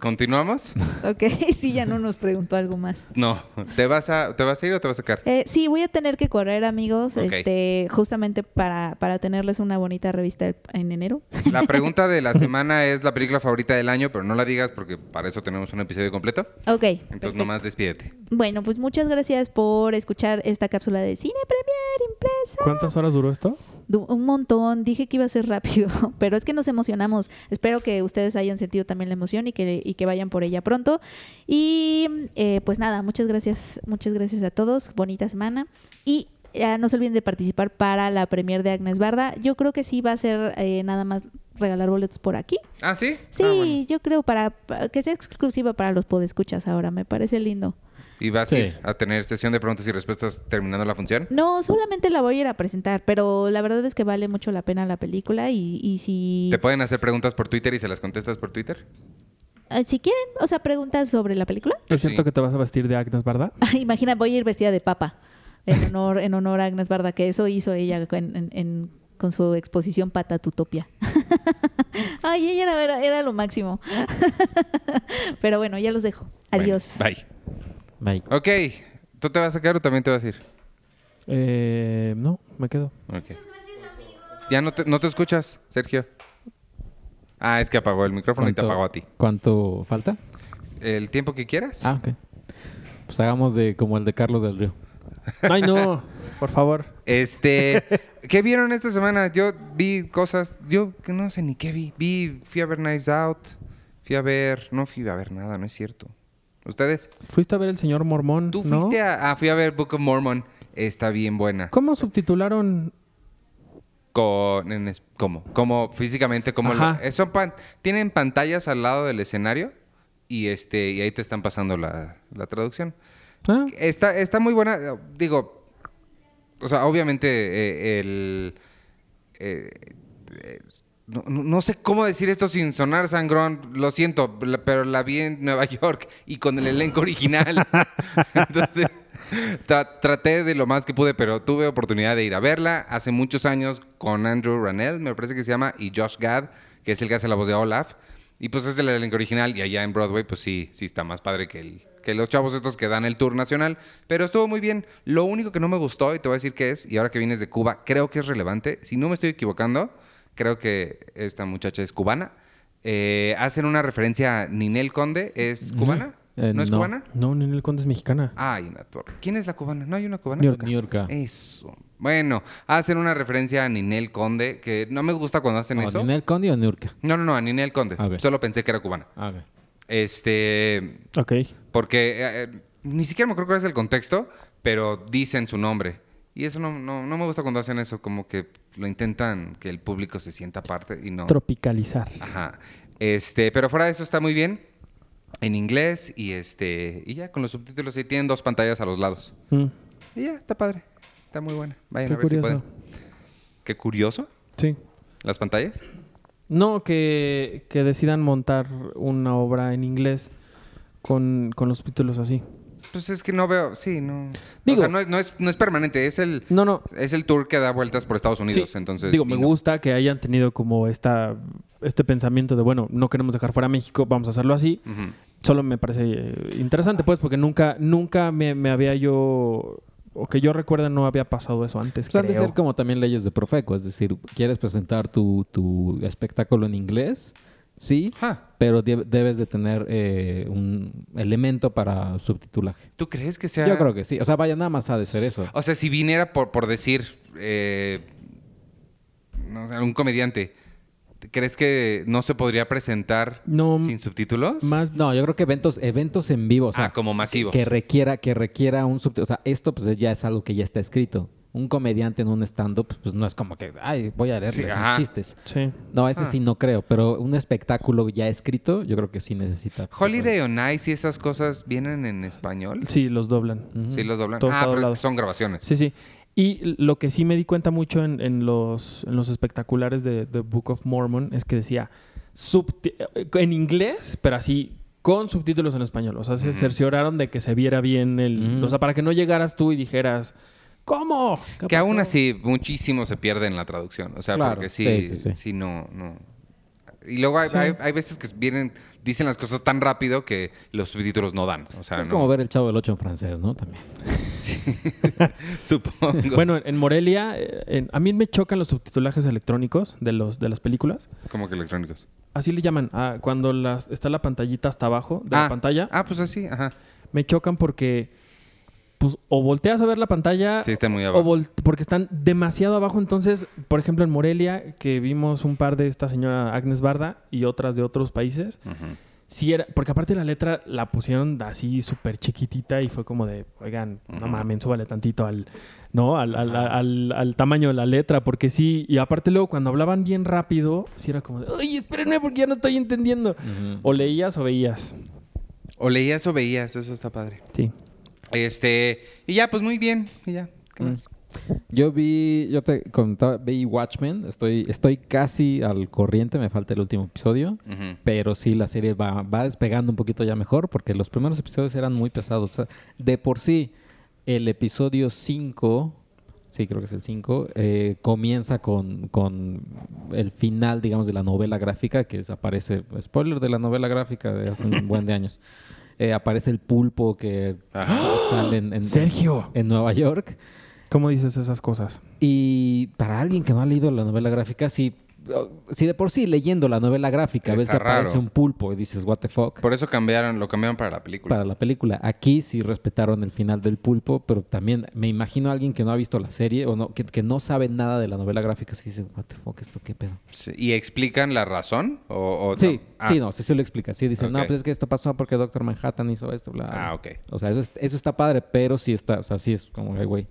S1: ¿continuamos?
S3: Ok, sí, ya no nos preguntó algo más.
S1: No. ¿Te vas a, ¿te vas a ir o te vas a sacar?
S3: Eh, sí, voy a tener que correr, amigos,
S1: Ok.
S3: este, justamente para, para tenerles una bonita revista en enero.
S1: La pregunta de la semana es la película favorita del año, pero no la digas porque para eso tenemos un episodio completo.
S3: Ok.
S1: Entonces
S3: perfecto.
S1: nomás despídete.
S3: Bueno, pues muchas gracias por escuchar esta cápsula de Cine Premier Impresa.
S4: ¿Cuántas horas duró esto?
S3: Du- Un montón, dije que iba a ser rápido, pero es que nos emocionamos. Espero que ustedes hayan sentido también la emoción y que, y que vayan por ella pronto. Y eh, pues nada, muchas gracias, muchas gracias a todos. Bonita semana. Y ya no se olviden de participar para la premier de Agnes Barda. Yo creo que sí va a ser eh, nada más regalar boletos por aquí.
S1: ¿Ah, sí?
S3: Sí,
S1: Ah, bueno.
S3: yo creo para, para que sea exclusiva para los podescuchas ahora. Me parece lindo.
S1: ¿Y vas
S5: Sí.
S1: a ir a tener sesión de preguntas y respuestas terminando la función?
S3: No, solamente la voy a ir a presentar, pero la verdad es que vale mucho la pena la película y, y si...
S1: ¿Te pueden hacer preguntas por Twitter y se las contestas por Twitter?
S3: Eh, Si quieren, o sea, preguntas sobre la película.
S4: ¿Es
S1: Sí.
S4: cierto que te vas a vestir de Agnes Barda?
S3: Imagina, voy a ir vestida de papa en honor, en honor a Agnes Barda, que eso hizo ella en- en- en- con su exposición Patatutopia. Ay, ella era, era, era lo máximo. Pero bueno, ya los dejo. Adiós.
S1: Bueno, bye.
S5: Bye.
S1: Ok. ¿Tú te vas a sacar o también te vas a ir?
S4: Eh, no, me quedo.
S1: Ok. Ya no te, no te escuchas, Sergio. Ah, es que apagó el micrófono y te apagó a ti.
S5: ¿Cuánto falta?
S1: El tiempo que quieras.
S5: Ah, ok. Pues hagamos de como el de Carlos del Río.
S4: Ay, no, por favor.
S1: Este, ¿qué vieron esta semana? Yo vi cosas, yo que no sé ni qué vi. Vi, fui a ver Knives Out, fui a ver, no fui a ver nada, no es cierto. ¿Ustedes?
S4: Fuiste a ver el señor Mormón,
S1: Tú
S4: ¿no?
S1: fuiste a, ah, fui a ver Book of Mormon, está bien buena.
S4: ¿Cómo subtitularon?
S1: Con, en ¿cómo? Como físicamente, como eh, son pan- tienen pantallas al lado del escenario y este y ahí te están pasando la, la traducción.
S4: Ah,
S1: Está, está muy buena. Digo, o sea, obviamente eh, el... eh, eh, no, no- sé cómo decir esto sin sonar sangrón, lo siento, pero la vi en Nueva York y con el elenco original. Entonces, tra- traté de lo más que pude, pero tuve oportunidad de ir a verla hace muchos años con Andrew Ranell, me parece que se llama, y Josh Gad, que es el que hace la voz de Olaf. Y pues es el elenco original y allá en Broadway pues sí, sí está más padre que los chavos estos que dan el tour nacional. Pero estuvo muy bien. Lo único que no me gustó, y te voy a decir qué es, y ahora que vienes de Cuba, creo que es relevante. Si no me estoy equivocando, creo que esta muchacha es cubana. Eh, hacen una referencia a Ninel Conde, ¿es cubana?
S5: Eh,
S1: ¿No es
S5: no.
S1: cubana?
S4: no, Ninel Conde es mexicana.
S1: Ay, en la torre. ¿Quién es la cubana? ¿No hay una cubana?
S4: New York.
S5: New York.
S1: Eso. Bueno, hacen una referencia a Ninel Conde, que no me gusta cuando hacen
S5: No,
S1: eso.
S5: ¿Ninel Conde o Niurka?
S1: No, no, no, a Ninel Conde.
S5: Ah, ok.
S1: Solo pensé que era cubana.
S5: Ah, ok.
S1: Este,
S4: Ok.
S1: porque eh, eh, ni siquiera me acuerdo cuál es el contexto, pero dicen su nombre. Y eso no, no, no me gusta cuando hacen eso, como que lo intentan que el público se sienta parte y no.
S4: Tropicalizar.
S1: Ajá. Este, pero fuera de eso está muy bien. En inglés y este. Y ya con los subtítulos ahí tienen dos pantallas a los lados.
S4: Mm,
S1: Y ya, está padre. Está muy buena. Vayan
S4: Qué
S1: a ver si
S4: curioso.
S1: pueden. Qué curioso.
S4: Sí.
S1: Las pantallas.
S4: No, que, que decidan montar una obra en inglés con, con los subtítulos así.
S1: Pues es que no veo. Sí, no.
S4: Digo-
S1: o sea, no es, no es, no es permanente. Es el.
S4: No, no.
S1: Es el tour que da vueltas por Estados Unidos,
S4: Sí,
S1: entonces...
S4: Digo,
S1: y
S4: me
S1: no.
S4: gusta que hayan tenido como esta este pensamiento de, bueno, no queremos dejar fuera a México, vamos a hacerlo así.
S1: Ujú.
S4: Solo me parece eh, interesante, pues, porque nunca, nunca me, me había yo, o que yo recuerda, no había pasado eso antes.
S5: Pues han de
S4: creo.
S5: ser como también leyes de Profeco, es decir, quieres presentar tu, tu espectáculo en inglés, sí, pero de- debes de tener eh, un elemento para subtitulaje.
S1: ¿Tú crees que sea...?
S5: Yo creo que sí. O sea, vaya, nada más ha de ser eso.
S1: O sea, si viniera por, por decir, eh, no sé, un comediante, ¿crees que no se podría presentar
S4: No,
S1: sin subtítulos?
S4: Más
S5: No, yo creo que eventos, eventos en vivo, o sea,
S1: ah, como masivos.
S5: que requiera, que requiera un subtítulo. O sea, esto pues ya es algo que ya está escrito. Un comediante en un stand-up, pues no es como que, ay, voy a leerles
S1: Sí,
S5: mis chistes.
S4: Sí.
S5: No, ese
S1: Ah.
S5: sí no creo, pero un espectáculo ya escrito, yo creo que sí necesita.
S1: Holiday on Ice y esas cosas vienen en español.
S4: Sí, los doblan.
S1: Sí, los doblan.
S4: Todo
S1: ah, pero es que son grabaciones.
S4: Sí, sí. Y lo que sí me di cuenta mucho en, en los, en los espectaculares de The Book of Mormon es que decía eh, en inglés, pero así con subtítulos en español. O sea, se cercioraron de que se viera bien el... O sea, para que no llegaras tú y dijeras, ¿cómo?
S1: Que aún así muchísimo se pierde en la traducción. O sea,
S5: Claro,
S1: porque sí,
S5: sí,
S1: sí,
S5: sí, sí.
S1: no, no. Y luego hay,
S4: Sí.
S1: hay- hay veces que vienen, dicen las cosas tan rápido que los subtítulos no dan. O sea,
S5: Es
S1: no.
S5: como ver el Chavo del Ocho en francés, ¿no? También.
S1: Supongo.
S4: Bueno, en Morelia, eh, en- a mí me chocan los subtitulajes electrónicos de, los, de las películas.
S1: Como que electrónicos.
S4: Así le llaman. a cuando las, está la pantallita hasta abajo de
S1: ah,
S4: la pantalla.
S1: Ah, pues así, ajá.
S4: me chocan porque pues o volteas a ver la pantalla
S1: Sí, está muy
S4: o
S1: abajo.
S4: vol- porque están demasiado abajo. Entonces, por ejemplo, en Morelia, que vimos un par de esta señora Agnes Barda y otras de otros países,
S1: Ujú.
S4: Sí era, porque aparte la letra la pusieron así súper chiquitita y fue como de, oigan, no mames, súbale tantito al, ¿no? Al, al- al- al tamaño de la letra, porque sí, y aparte luego cuando hablaban bien rápido, sí era como de, oye, espérenme porque ya no estoy entendiendo. O leías o veías.
S1: O leías o veías, eso está padre.
S4: Sí.
S1: Este, y ya, pues muy bien. Y ya, ¿qué
S5: Mm.
S1: más?
S5: Yo vi, yo te comentaba, vi Watchmen. Estoy, estoy casi al corriente, me falta el último episodio. Pero sí, la serie va, va despegando un poquito ya mejor porque los primeros episodios eran muy pesados. O sea, de por sí, el episodio 5, sí, creo que es el 5, eh, comienza con, con el final, digamos, de la novela gráfica, que es- aparece, spoiler de la novela gráfica de hace un buen de años. Eh, aparece el pulpo que sale en, en-
S4: Sergio.
S5: en Nueva York.
S4: ¿Cómo dices esas cosas?
S5: Y para alguien que no ha leído la novela gráfica, si, si de por sí leyendo la novela gráfica ves
S1: Está
S5: que aparece
S1: raro.
S5: un pulpo y dices, what the fuck,
S1: Por eso cambiaron, lo cambiaron para la película.
S5: para la película. Aquí sí respetaron el final del pulpo, pero también me imagino a alguien que no ha visto la serie o no, que, que no sabe nada de la novela gráfica, si dice, what the fuck, ¿esto qué pedo?
S1: Sí, ¿Y explican la razón? ¿O, o
S5: Sí,
S1: no? Ah,
S5: sí, no, sí se lo explica. Sí, dicen, no,
S1: Ok.
S5: pues es que esto pasó porque Doctor Manhattan hizo esto, bla.
S1: Ah, ok.
S5: O sea, eso, es- eso está padre, pero sí está, o sea, sí es como, güey.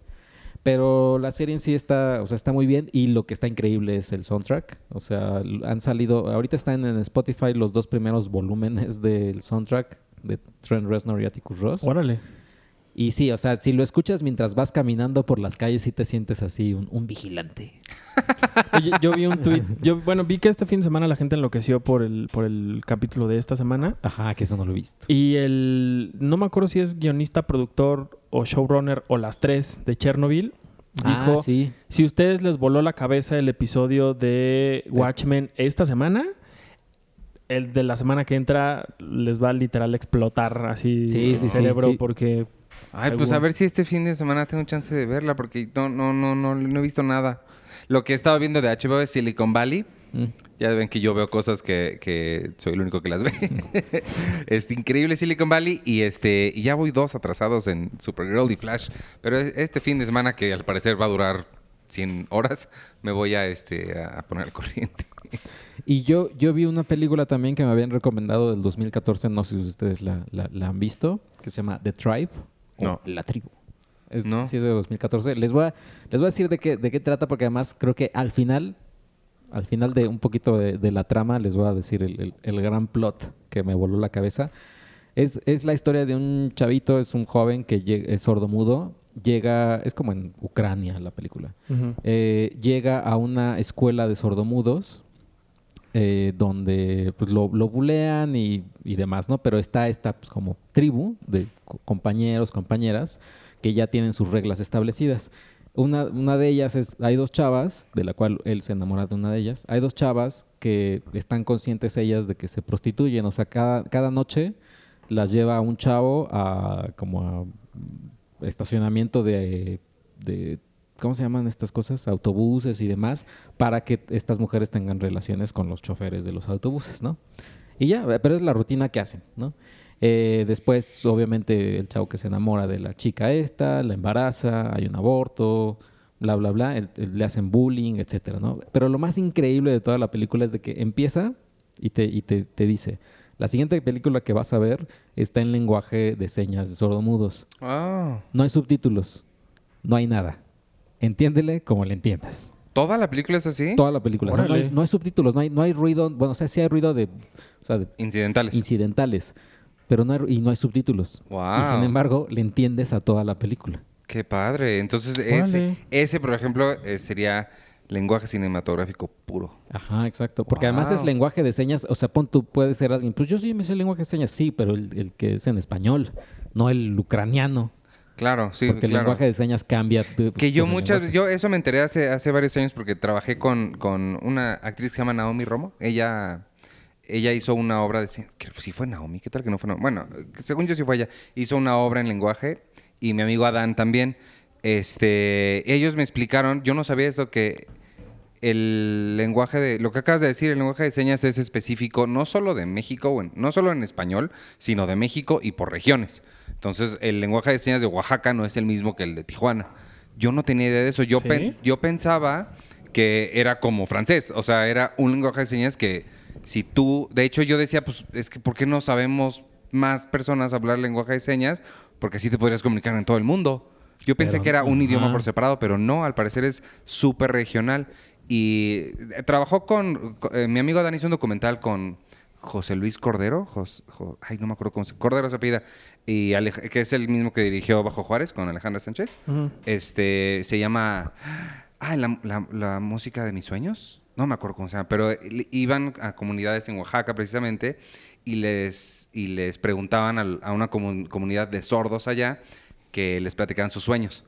S5: Pero la serie en sí está, o sea, está muy bien y lo que está increíble es el soundtrack. O sea, han salido, ahorita están en Spotify los dos primeros volúmenes del soundtrack de Trent Reznor y Atticus Ross.
S4: Órale.
S5: Y sí, o sea, si lo escuchas mientras vas caminando por las calles, sí te sientes así, un, un vigilante.
S4: Oye, yo vi un tweet. Yo, bueno, vi que este fin de semana la gente enloqueció por el, por el capítulo de esta semana.
S5: Ajá, que eso no lo he visto.
S4: Y el. No me acuerdo si es guionista, productor o showrunner o las tres de Chernobyl. Dijo:
S5: ah, sí.
S4: Si ustedes les voló la cabeza el episodio de Watchmen esta semana, el de la semana que entra les va a literal explotar así
S5: Sí,
S4: el
S5: sí,
S4: cerebro
S5: sí.
S4: porque.
S1: Ay, pues a ver si este fin de semana tengo chance de verla, porque no, no, no, no, no he visto nada. Lo que he estado viendo de HBO es Silicon Valley.
S5: Mm.
S1: Ya ven que yo veo cosas que, que soy el único que las ve. es increíble Silicon Valley y este y ya voy dos atrasados en Supergirl y Flash. Pero e- este fin de semana que al parecer va a durar 100 horas, me voy a este a poner al corriente.
S5: Y yo, yo vi una película también que me habían recomendado del 2014, no sé si ustedes la, la- la han visto, que se llama The Tribe. O
S1: No.
S5: La Tribu. Es,
S1: No.
S5: sí es de 2014. Les voy a, les voy a decir de qué, de qué trata, porque además creo que al final, al final de un poquito de, de la trama, les voy a decir el, el- el gran plot que me voló la cabeza. Es, es la historia de un chavito, es un joven que lleg- es sordomudo, llega, es como en Ucrania la película eh, llega a una escuela de sordomudos eh, donde pues lo, lo bulean y, y demás, ¿no? Pero está esta pues, como tribu de co- compañeros, compañeras que ya tienen sus reglas establecidas. una, una de ellas es, hay dos chavas, de la cual él se enamora de una de ellas. Hay dos chavas que están conscientes ellas de que se prostituyen. O sea, cada, cada noche las lleva un chavo a como a mm, estacionamiento de, de ¿cómo se llaman estas cosas? Autobuses y demás, para que estas mujeres tengan relaciones con los choferes de los autobuses, ¿no? Y ya, pero es la rutina que hacen, ¿no? Eh, después, obviamente, el chavo que se enamora de la chica esta, la embaraza, hay un aborto, bla, bla, bla, el- el- le hacen bullying, etcétera, ¿no? Pero lo más increíble de toda la película es de que empieza y te, y te, te dice, la siguiente película que vas a ver está en lenguaje de señas de sordomudos.
S1: Ah.
S5: No hay subtítulos, no hay nada. Entiéndele como le entiendas.
S1: ¿Toda la película es así?
S5: Toda la película. O sea, no, hay,
S4: Órale.
S5: no hay subtítulos, no hay, no hay ruido, bueno, o sea, sí hay ruido de, o sea, de
S1: Incidentales.
S5: incidentales, pero no hay, y no hay subtítulos.
S1: Wow.
S5: Y sin embargo, le entiendes a toda la película.
S1: Qué padre. Entonces, ese, ese, por ejemplo, eh, sería lenguaje cinematográfico puro.
S5: Ajá, exacto. Porque además es lenguaje de señas, o sea, pon tú, puede ser alguien, pues yo sí me sé lenguaje de señas, sí, pero el, el que es en español, no el ucraniano.
S1: Claro, sí,
S5: porque el
S1: claro.
S5: lenguaje de señas cambia.
S1: Que yo muchas
S5: lenguaje.
S1: yo eso me enteré hace, hace varios años porque trabajé con, con una actriz que se llama Naomi Romo. Ella, ella hizo una obra de... que Sí fue Naomi, ¿qué tal que no fue Naomi? Bueno, según yo sí fue ella. Hizo una obra en lenguaje y mi amigo Adán también. Este, ellos me explicaron, yo no sabía eso, que el lenguaje de... Lo que acabas de decir, el lenguaje de señas es específico no solo de México, bueno, no solo en español, sino de México y por regiones. Entonces, el lenguaje de señas de Oaxaca no es el mismo que el de Tijuana. Yo no tenía idea de eso. Yo,
S4: ¿Sí?
S1: pen- yo pensaba que era como francés. O sea, era un lenguaje de señas que si tú... De hecho, yo decía, pues, es que ¿por qué no sabemos más personas hablar lenguaje de señas? Porque así te podrías comunicar en todo el mundo. Yo pensé
S5: Pero-
S1: que era un idioma por separado, pero no, al parecer es súper regional. Y eh, trabajó con, co- eh, mi amigo Dani hizo un documental con José Luis Cordero, Jos- Jo- ay, no me acuerdo cómo se Cordero se apellida, y Alej- que es el mismo que dirigió Bajo Juárez con Alejandra Sánchez. Este, se llama, ah, la, la- la música de mis sueños. No me acuerdo cómo se llama, pero iban a comunidades en Oaxaca precisamente y les, y les preguntaban a, una comun- comunidad de sordos allá que les platicaban sus sueños.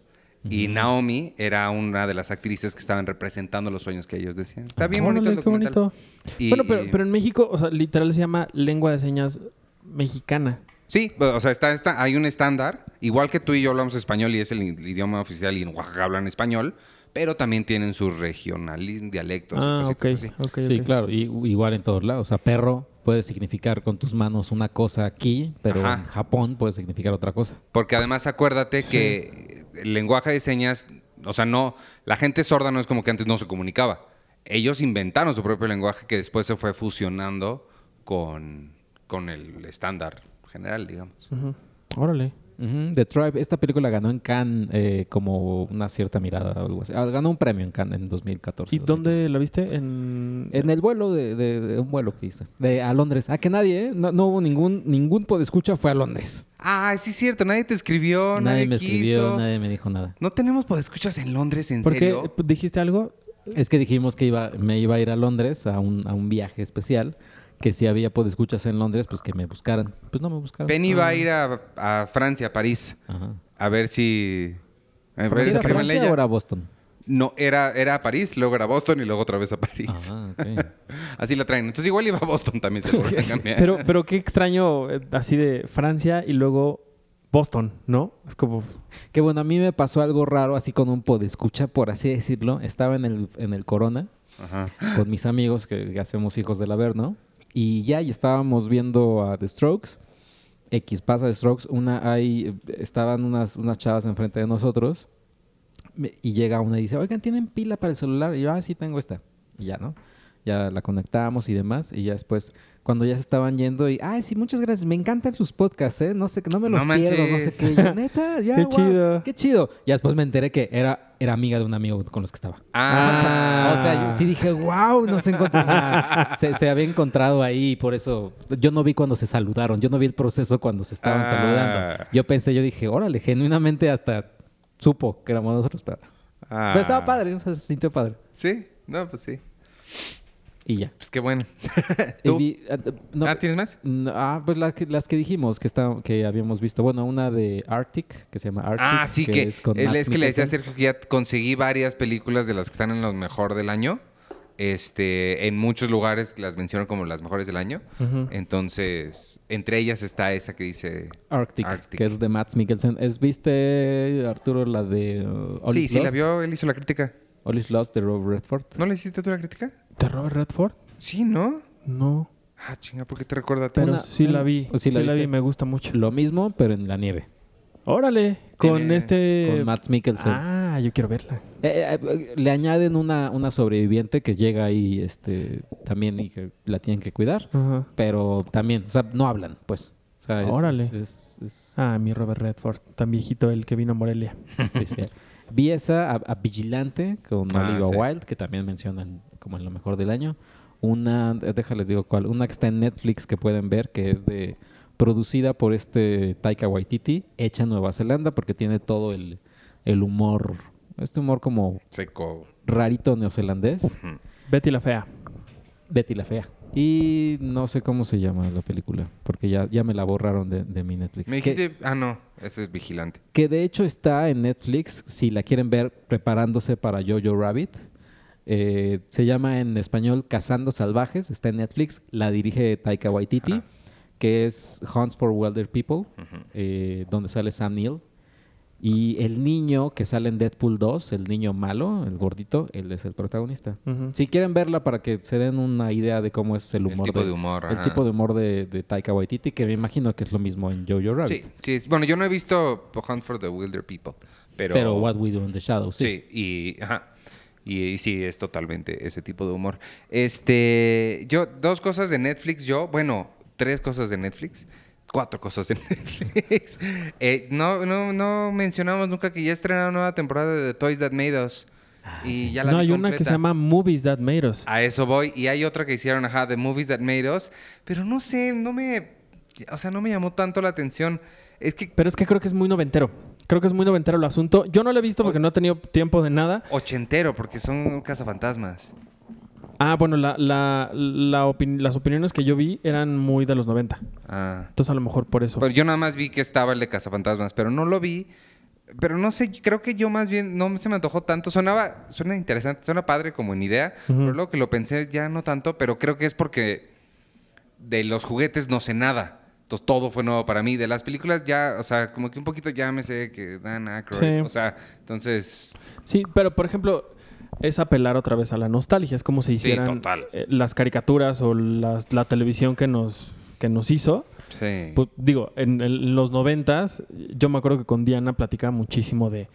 S1: Y Naomi era una de las actrices que estaban representando los sueños que ellos decían. Está bien bonito el
S4: Órale, qué
S1: documental.
S4: bonito.
S1: Y-
S4: Bueno, pero, pero en México, o sea, literal se llama lengua de señas mexicana.
S1: Sí, o sea, está, está- hay un estándar, igual que tú y yo hablamos español y es el, idioma oficial y en Oaxaca hablan español, pero también tienen sus regionales, dialectos
S4: Ah, ok.
S1: cositas así.
S4: ok,
S5: Sí,
S4: ok.
S5: claro, y, igual en todos lados. O sea, perro puede significar con tus manos una cosa aquí, pero
S1: Ajá.
S5: en Japón puede significar otra cosa.
S1: Porque además acuérdate
S4: Sí.
S1: que el lenguaje de señas, o sea, no, la gente sorda no es como que antes no se comunicaba. Ellos inventaron su propio lenguaje que después se fue fusionando con, con el estándar general, digamos.
S4: Órale.
S5: Ujú, The Tribe, esta película ganó en Cannes eh, como una cierta mirada o algo así. Ah, ganó un premio en Cannes en 2014.
S4: ¿Y
S5: 2015.
S4: dónde la viste? En...
S5: En el vuelo de, de- de un vuelo que hice. De, a Londres. Ah, que nadie, ¿eh? No, no hubo ningún, ningún podescucha, fue a Londres.
S1: Ah, sí es cierto, nadie te escribió, nadie,
S5: nadie me
S1: quiso.
S5: escribió, nadie me dijo nada.
S1: No tenemos podescuchas en Londres, ¿en
S4: ¿Por qué?
S1: serio?
S4: ¿Dijiste algo?
S5: Es que dijimos que iba, me iba a ir a Londres a un, a un viaje especial. Que si había podescuchas en Londres, pues que me buscaran. Pues no me buscaron.
S1: Penny va a ir a, a Francia, a París,
S5: Ajá.
S1: a ver si... A ver,
S5: ¿Era Francia
S1: ella.
S5: o era Boston?
S1: No, era, era a París, luego era a Boston y luego otra vez a París.
S5: Ah.
S1: Así la traen. Entonces igual iba a Boston también. Se podría cambiar.
S4: Pero, pero qué extraño, eh, así de Francia y luego Boston, ¿no? Es como...
S5: Que bueno, a mí me pasó algo raro así con un podescucha, por así decirlo. Estaba en el, en el Corona
S1: Ajá.
S5: con mis amigos que, que hacemos hijos del Averno. Y ya, estábamos viendo a The Strokes. X pasa The Strokes. Una, hay, estaban unas, unas chavas enfrente de nosotros. Y llega una y dice, oigan, ¿tienen pila para el celular? Y yo, ah, sí, tengo esta. Y ya, ¿no? Ya la conectamos y demás. Y ya después, cuando ya se estaban yendo, y, ay, sí, muchas gracias. Me encantan sus podcasts, ¿eh? No sé, no me
S1: No
S5: los pierdo, no sé qué. Yo, neta, ya,
S4: Qué chido.
S5: Qué chido. Y después me enteré que era, era amiga de un amigo con los que estaba.
S1: Ah,
S5: O sea, yo sí dije, wow, no se encontró nada. Se, se había encontrado ahí y por eso yo no vi cuando se saludaron. Yo no vi el proceso cuando se estaban
S1: Ah.
S5: saludando. Yo pensé, yo dije, órale, genuinamente hasta supo que éramos nosotros. Pero,
S1: Ah.
S5: pero estaba padre, o sea, se sintió padre.
S1: Sí, no, pues sí.
S5: Y ya.
S1: Pues qué bueno. ¿Tú?
S5: vi- ah, no,
S1: ah, ¿tienes más?
S5: no, ah, pues las que, las que dijimos que, está, que habíamos visto. Bueno, una de Arctic, que se llama Arctic.
S1: Ah, sí, que,
S5: es con
S1: él-
S5: Mads
S1: es que le decía a. Sergio que ya conseguí varias películas de las que están en lo mejor del año. Este, en muchos lugares las mencionan como las mejores del año. Entonces, entre ellas está esa que dice
S5: Arctic,
S1: Arctic.
S5: que es de Mads Mikkelsen. ¿Es, ¿Viste, Arturo, la de uh, All
S1: Sí,
S5: Is
S1: sí, la vio, él hizo la crítica.
S5: All Is Lost de Rob Redford.
S1: ¿No le hiciste tú la crítica?
S4: ¿De Robert Redford?
S1: Sí, ¿no?
S4: No.
S1: Ah, chinga, ¿por qué te recuerda a ti?
S4: Pero
S5: Una-
S4: sí la vi.
S5: ¿o sí
S4: Sí,
S5: la
S4: la, vi, me gusta mucho.
S5: Lo mismo, pero en la nieve.
S4: Órale, con
S1: Tiene-
S4: este...
S5: Con Mads Mikkelsen.
S4: Ah, yo quiero verla.
S5: Eh, eh, le añaden una, una sobreviviente que llega ahí este, también y que la tienen que cuidar.
S4: Ajá.
S5: Pero también, o sea, no hablan, pues. O sea, es-
S4: Órale.
S5: es- es- es-
S4: Ah, mi Robert Redford, tan viejito el que vino a Morelia.
S5: sí, sí. Vi esa a, a Vigilante con
S1: Ah,
S5: Olivia
S1: sí.
S5: Wilde, que también mencionan como en lo mejor del año. Una, eh, déjales digo cuál, una que está en Netflix que pueden ver, que es de producida por este Taika Waititi, hecha en Nueva Zelanda, porque tiene todo el, el humor, este humor como
S1: Seco.
S5: rarito neozelandés.
S4: Betty la Fea.
S5: Betty la Fea. Y no sé cómo se llama la película, porque ya, ya me la borraron de, de mi Netflix.
S1: Me
S5: Que-
S1: dijiste... Ah, no. Ese es Vigilante.
S5: que de hecho está en Netflix, si la quieren ver preparándose para Jojo Rabbit. Eh, se llama en español Cazando Salvajes, está en Netflix, la dirige Taika Waititi,
S1: Ajá.
S5: que es Hunts for Wilder People, eh, donde sale Sam Neill. Y el niño que sale en Deadpool 2, el niño malo, el gordito, él es el protagonista. Si quieren verla para que se den una idea de cómo es el
S1: El
S5: humor.
S1: tipo de humor,
S5: El
S1: ajá.
S5: tipo de humor de, de Taika Waititi, que me imagino que es lo mismo en Jojo Rabbit.
S1: Sí, Bueno, yo no he visto Hunt for the Wilder People. Pero...
S5: Pero What We Do in the Shadows, sí.
S1: Sí, y, ajá. Y, y sí, es totalmente ese tipo de humor. Este, yo, dos cosas de Netflix, yo, bueno, tres cosas de Netflix, cuatro cosas de Netflix. Eh, no, no, no mencionamos nunca que ya estrenaron nueva temporada de The Toys That Made Us. y ya la
S4: no, hay una que se llama Movies That Made Us.
S1: A eso voy. Y hay otra que hicieron, ajá, The Movies That Made Us. Pero no sé, no me... O sea, no me llamó tanto la atención. Es que
S4: Pero es que creo que es muy noventero. Creo que es muy noventero el asunto. Yo no lo he visto porque no he tenido tiempo de nada.
S1: ochentero, porque son cazafantasmas.
S4: Ah, bueno, la, la, la opin- las opiniones que yo vi eran muy de los 90.
S1: Ah.
S4: Entonces a lo mejor por eso.
S1: Pero yo nada más vi que estaba el de Cazafantasmas, pero no lo vi. Pero no sé, creo que yo más bien no se me antojó tanto. Sonaba, suena interesante, suena padre como en idea,
S4: Ujú.
S1: pero luego que lo pensé ya no tanto, pero creo que es porque de los juguetes no sé nada. Entonces todo fue nuevo para mí. De las películas ya, o sea, como que un poquito ya me sé que Dan Aykroyd.
S4: Sí.
S1: O sea, entonces,
S4: Sí, pero por ejemplo, es apelar otra vez a la nostalgia. Es como si hicieran eh, las caricaturas o las- la televisión que nos, que nos hizo.
S1: sí.
S4: Pues, digo, en, en los noventas, yo me acuerdo que con Diana platicaba muchísimo de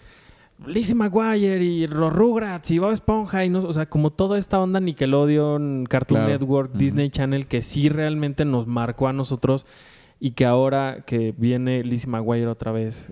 S4: Lizzie McGuire y los Rugrats y Bob Esponja y no, o sea, como toda esta onda Nickelodeon, Cartoon
S5: Claro.
S4: Network. Disney Channel que sí realmente nos marcó a nosotros y que ahora que viene Lizzie McGuire otra vez,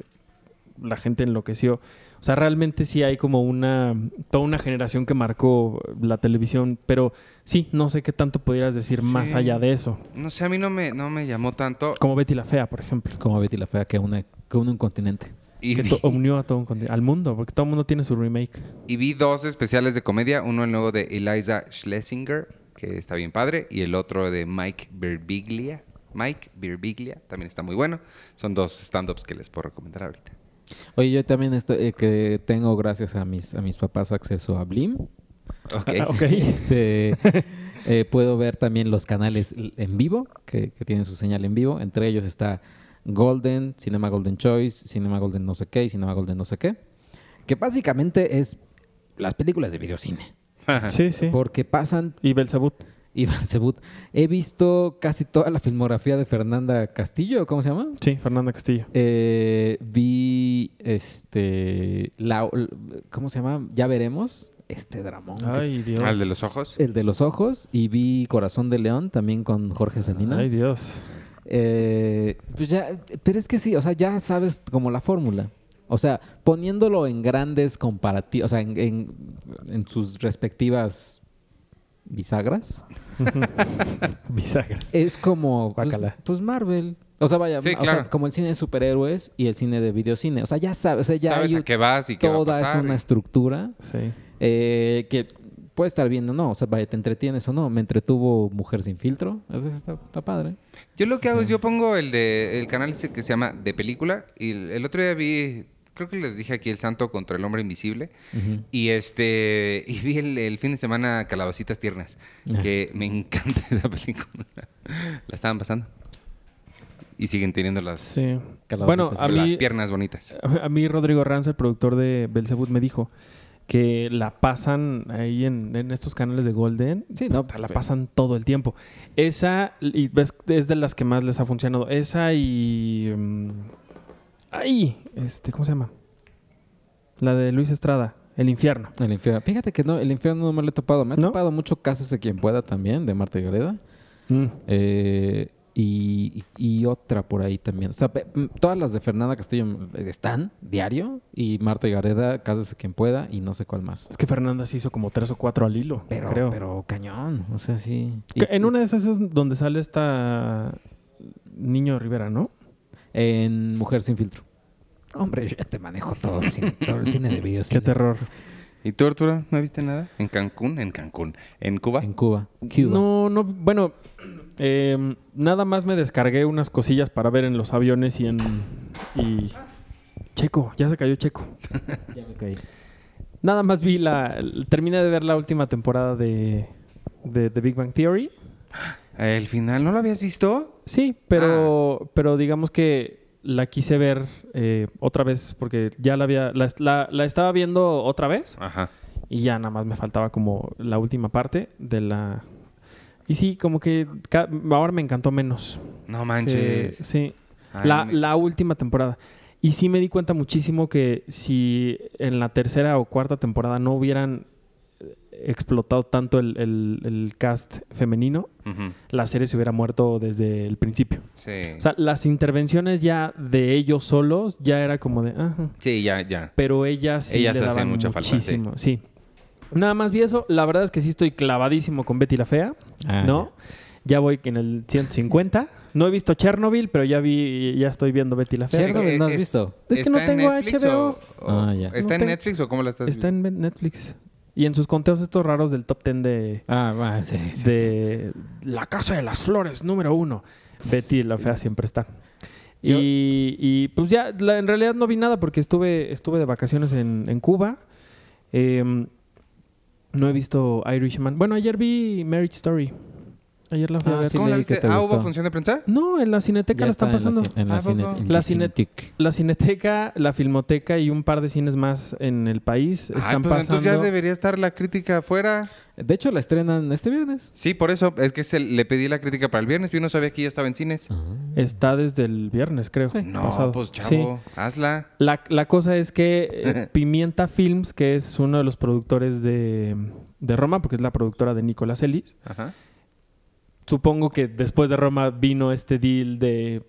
S4: la gente enloqueció. O sea, realmente sí hay como una toda una generación que marcó la televisión, pero sí, no sé qué tanto pudieras decir más
S1: Sí.
S4: allá de eso.
S1: No sé, a mí no me, no me llamó tanto.
S4: Como Betty la Fea, por ejemplo.
S5: Como Betty la Fea que une, que une un continente.
S1: Y
S4: que
S1: vi,
S4: unió a todo un conti- al mundo, porque todo el mundo tiene su remake.
S1: y vi dos especiales de comedia. Uno el nuevo de Eliza Schlesinger, que está bien padre, y el otro de Mike Birbiglia. Mike Birbiglia, también está muy bueno. Son dos stand-ups que les puedo recomendar ahorita.
S5: Oye, yo también estoy, eh, que tengo, gracias a mis, a mis papás, acceso a Blim.
S1: Ok.
S4: Ah, ok.
S5: Este, eh, puedo ver también los canales en vivo, que, que tienen su señal en vivo. Entre ellos está Golden, Cinema Golden Choice, Cinema Golden no sé qué y Cinema Golden no sé qué. Que básicamente es las películas de videocine.
S4: Sí, sí.
S5: Porque pasan
S4: Y Belzebut.
S5: Y Belzebut. He visto casi toda la filmografía de Fernanda Castillo, ¿cómo se llama?
S4: Sí, Fernanda Castillo.
S5: Eh, vi este la, ¿cómo se llama? Ya veremos este dramón. que-
S4: Ay, Dios.
S1: ¿Al de los ojos?
S5: El de los ojos y vi Corazón de León también con Jorge Salinas.
S4: Ay, Dios.
S5: Eh, pues ya, pero es que sí, o sea, ya sabes como la fórmula. O sea, poniéndolo en grandes comparativos, o sea, en, en- en sus respectivas bisagras,
S4: Bisagra.
S5: es como pues, pues Marvel. O sea, vaya,
S1: Sí,
S5: o sea,
S1: claro.
S5: como el cine de superhéroes y el cine de videocine. O sea, ya sabes, o sea, ya
S1: ¿Sabes
S5: hay
S1: a qué vas y qué va a
S5: toda es una estructura
S4: Sí.
S5: eh, que puede estar bien o no, o sea, vaya, te entretienes o no. Me entretuvo Mujer sin filtro, eso está, está padre.
S1: Yo lo que hago es yo pongo el de el canal que se llama de película y el, el otro día vi creo que les dije aquí el Santo contra el hombre invisible y este y vi el, el fin de semana Calabacitas tiernas
S5: Ah.
S1: que me encanta esa película. La estaban pasando y siguen teniendo las
S4: Sí.
S5: Calabacitas.
S4: Bueno, a
S1: las
S4: mí,
S1: piernas bonitas.
S4: a mí Rodrigo Ranz, el productor de Belzebut, me dijo que la pasan ahí en, en estos canales de Golden.
S5: Sí, no,
S4: la pasan todo el tiempo. Esa, y ves, es de las que más les ha funcionado. Esa y. mm, ay, este, ¿cómo se llama? La de Luis Estrada, El Infierno.
S5: El infierno. Fíjate que no, el infierno no me lo he topado. Me ha
S4: ¿No?
S5: topado mucho casos de quien pueda también, de Marta y Gareda.
S4: Mm.
S5: Eh, y, otra por ahí también. O sea, todas las de Fernanda Castillo mm, están diario. Y Marta y Gareda, casos de quien pueda. Y no sé cuál más.
S4: Es que Fernanda se hizo como tres o cuatro al hilo,
S5: Pero,
S4: creo.
S5: pero cañón. O sea, sí. Y-
S4: en una de esas es donde sale esta Niño Rivera, ¿no?
S5: En Mujer sin filtro. Hombre, yo ya te manejo todo el cine, todo el cine de videos.
S4: Qué terror.
S1: ¿Y tú Arturo no viste nada? En Cancún, en Cancún, en Cuba.
S5: En Cuba. Cuba.
S4: No, no, bueno, eh, nada más me descargué unas cosillas para ver en los aviones y en... Y... Checo, ya se cayó Checo.
S5: Ya me caí.
S4: Nada más vi la... Terminé de ver la última temporada de, de The Big Bang Theory.
S1: El final, ¿no lo habías visto?
S4: Sí, pero, pero digamos que la quise ver eh, otra vez porque ya la había... La, la- la estaba viendo otra vez
S1: Ajá.
S4: y ya nada más me faltaba como la última parte de la... Y sí, como que ahora me encantó menos.
S1: No
S4: que-
S1: manches.
S4: sí,
S1: Ay,
S4: la,
S1: me-
S4: la última temporada. Y sí me di cuenta muchísimo que si en la tercera o cuarta temporada no hubieran explotado tanto el, el- el cast femenino, la serie se hubiera muerto desde el principio.
S1: Sí.
S4: O sea, las intervenciones ya de ellos solos ya era como de... Ajá.
S1: sí, ya, ya.
S4: Pero ellas sí
S1: Ellas
S4: le
S1: hacen
S4: daban
S1: mucha falta, sí.
S4: muchísimo. sí. Nada más vi eso. La verdad es que sí estoy clavadísimo con Betty la Fea.
S5: Ah,
S4: ¿no? Ya voy en el 150. No he visto Chernobyl, pero ya vi, ya estoy viendo Betty la Fea.
S5: Chernobyl, ¿no has visto?
S4: Es que no
S1: ¿Está en
S4: tengo
S1: Netflix
S4: HBO.
S1: o- o-
S5: Ah, ya.
S1: ¿Está
S4: No
S1: en
S4: tengo-
S1: Netflix o cómo la estás
S4: Está en Netflix. Y en sus conteos estos raros del top 10 de,
S5: Ah, sí, sí.
S4: de La Casa de las Flores, número uno. Betty la Fea siempre está.
S5: Yo-
S4: Y, pues ya, la- en realidad no vi nada porque estuve, estuve de vacaciones en, en Cuba. Em, no he visto Irishman. Bueno, ayer vi Marriage Story. Ayer la fui a
S5: Ah,
S4: ver.
S5: sí
S1: ¿Cómo la viste? Ah, ¿hubo función de prensa?
S4: No, en la Cineteca
S5: Ya
S4: la están
S5: está en la
S4: pasando.
S5: En la, en
S4: La
S5: Cinetic.
S4: La Cineteca, la Filmoteca y un par de cines más en el país
S1: Ay,
S4: están
S1: pues
S4: pasando.
S1: entonces ya debería estar la crítica afuera.
S5: De hecho, la estrenan este viernes.
S1: Sí, por eso. Es que se, le pedí la crítica para el viernes. Yo no sabía que ya estaba en cines.
S4: Está desde el viernes, creo.
S5: Sí.
S1: No,
S4: pasado.
S1: pues
S4: Sí.
S1: chavo, hazla.
S4: La, la cosa es que eh, Pimienta Films, que es uno de los productores de, de Roma, porque es la productora de Nicolás Ellis,
S1: Ajá.
S4: Supongo que después de Roma vino este deal de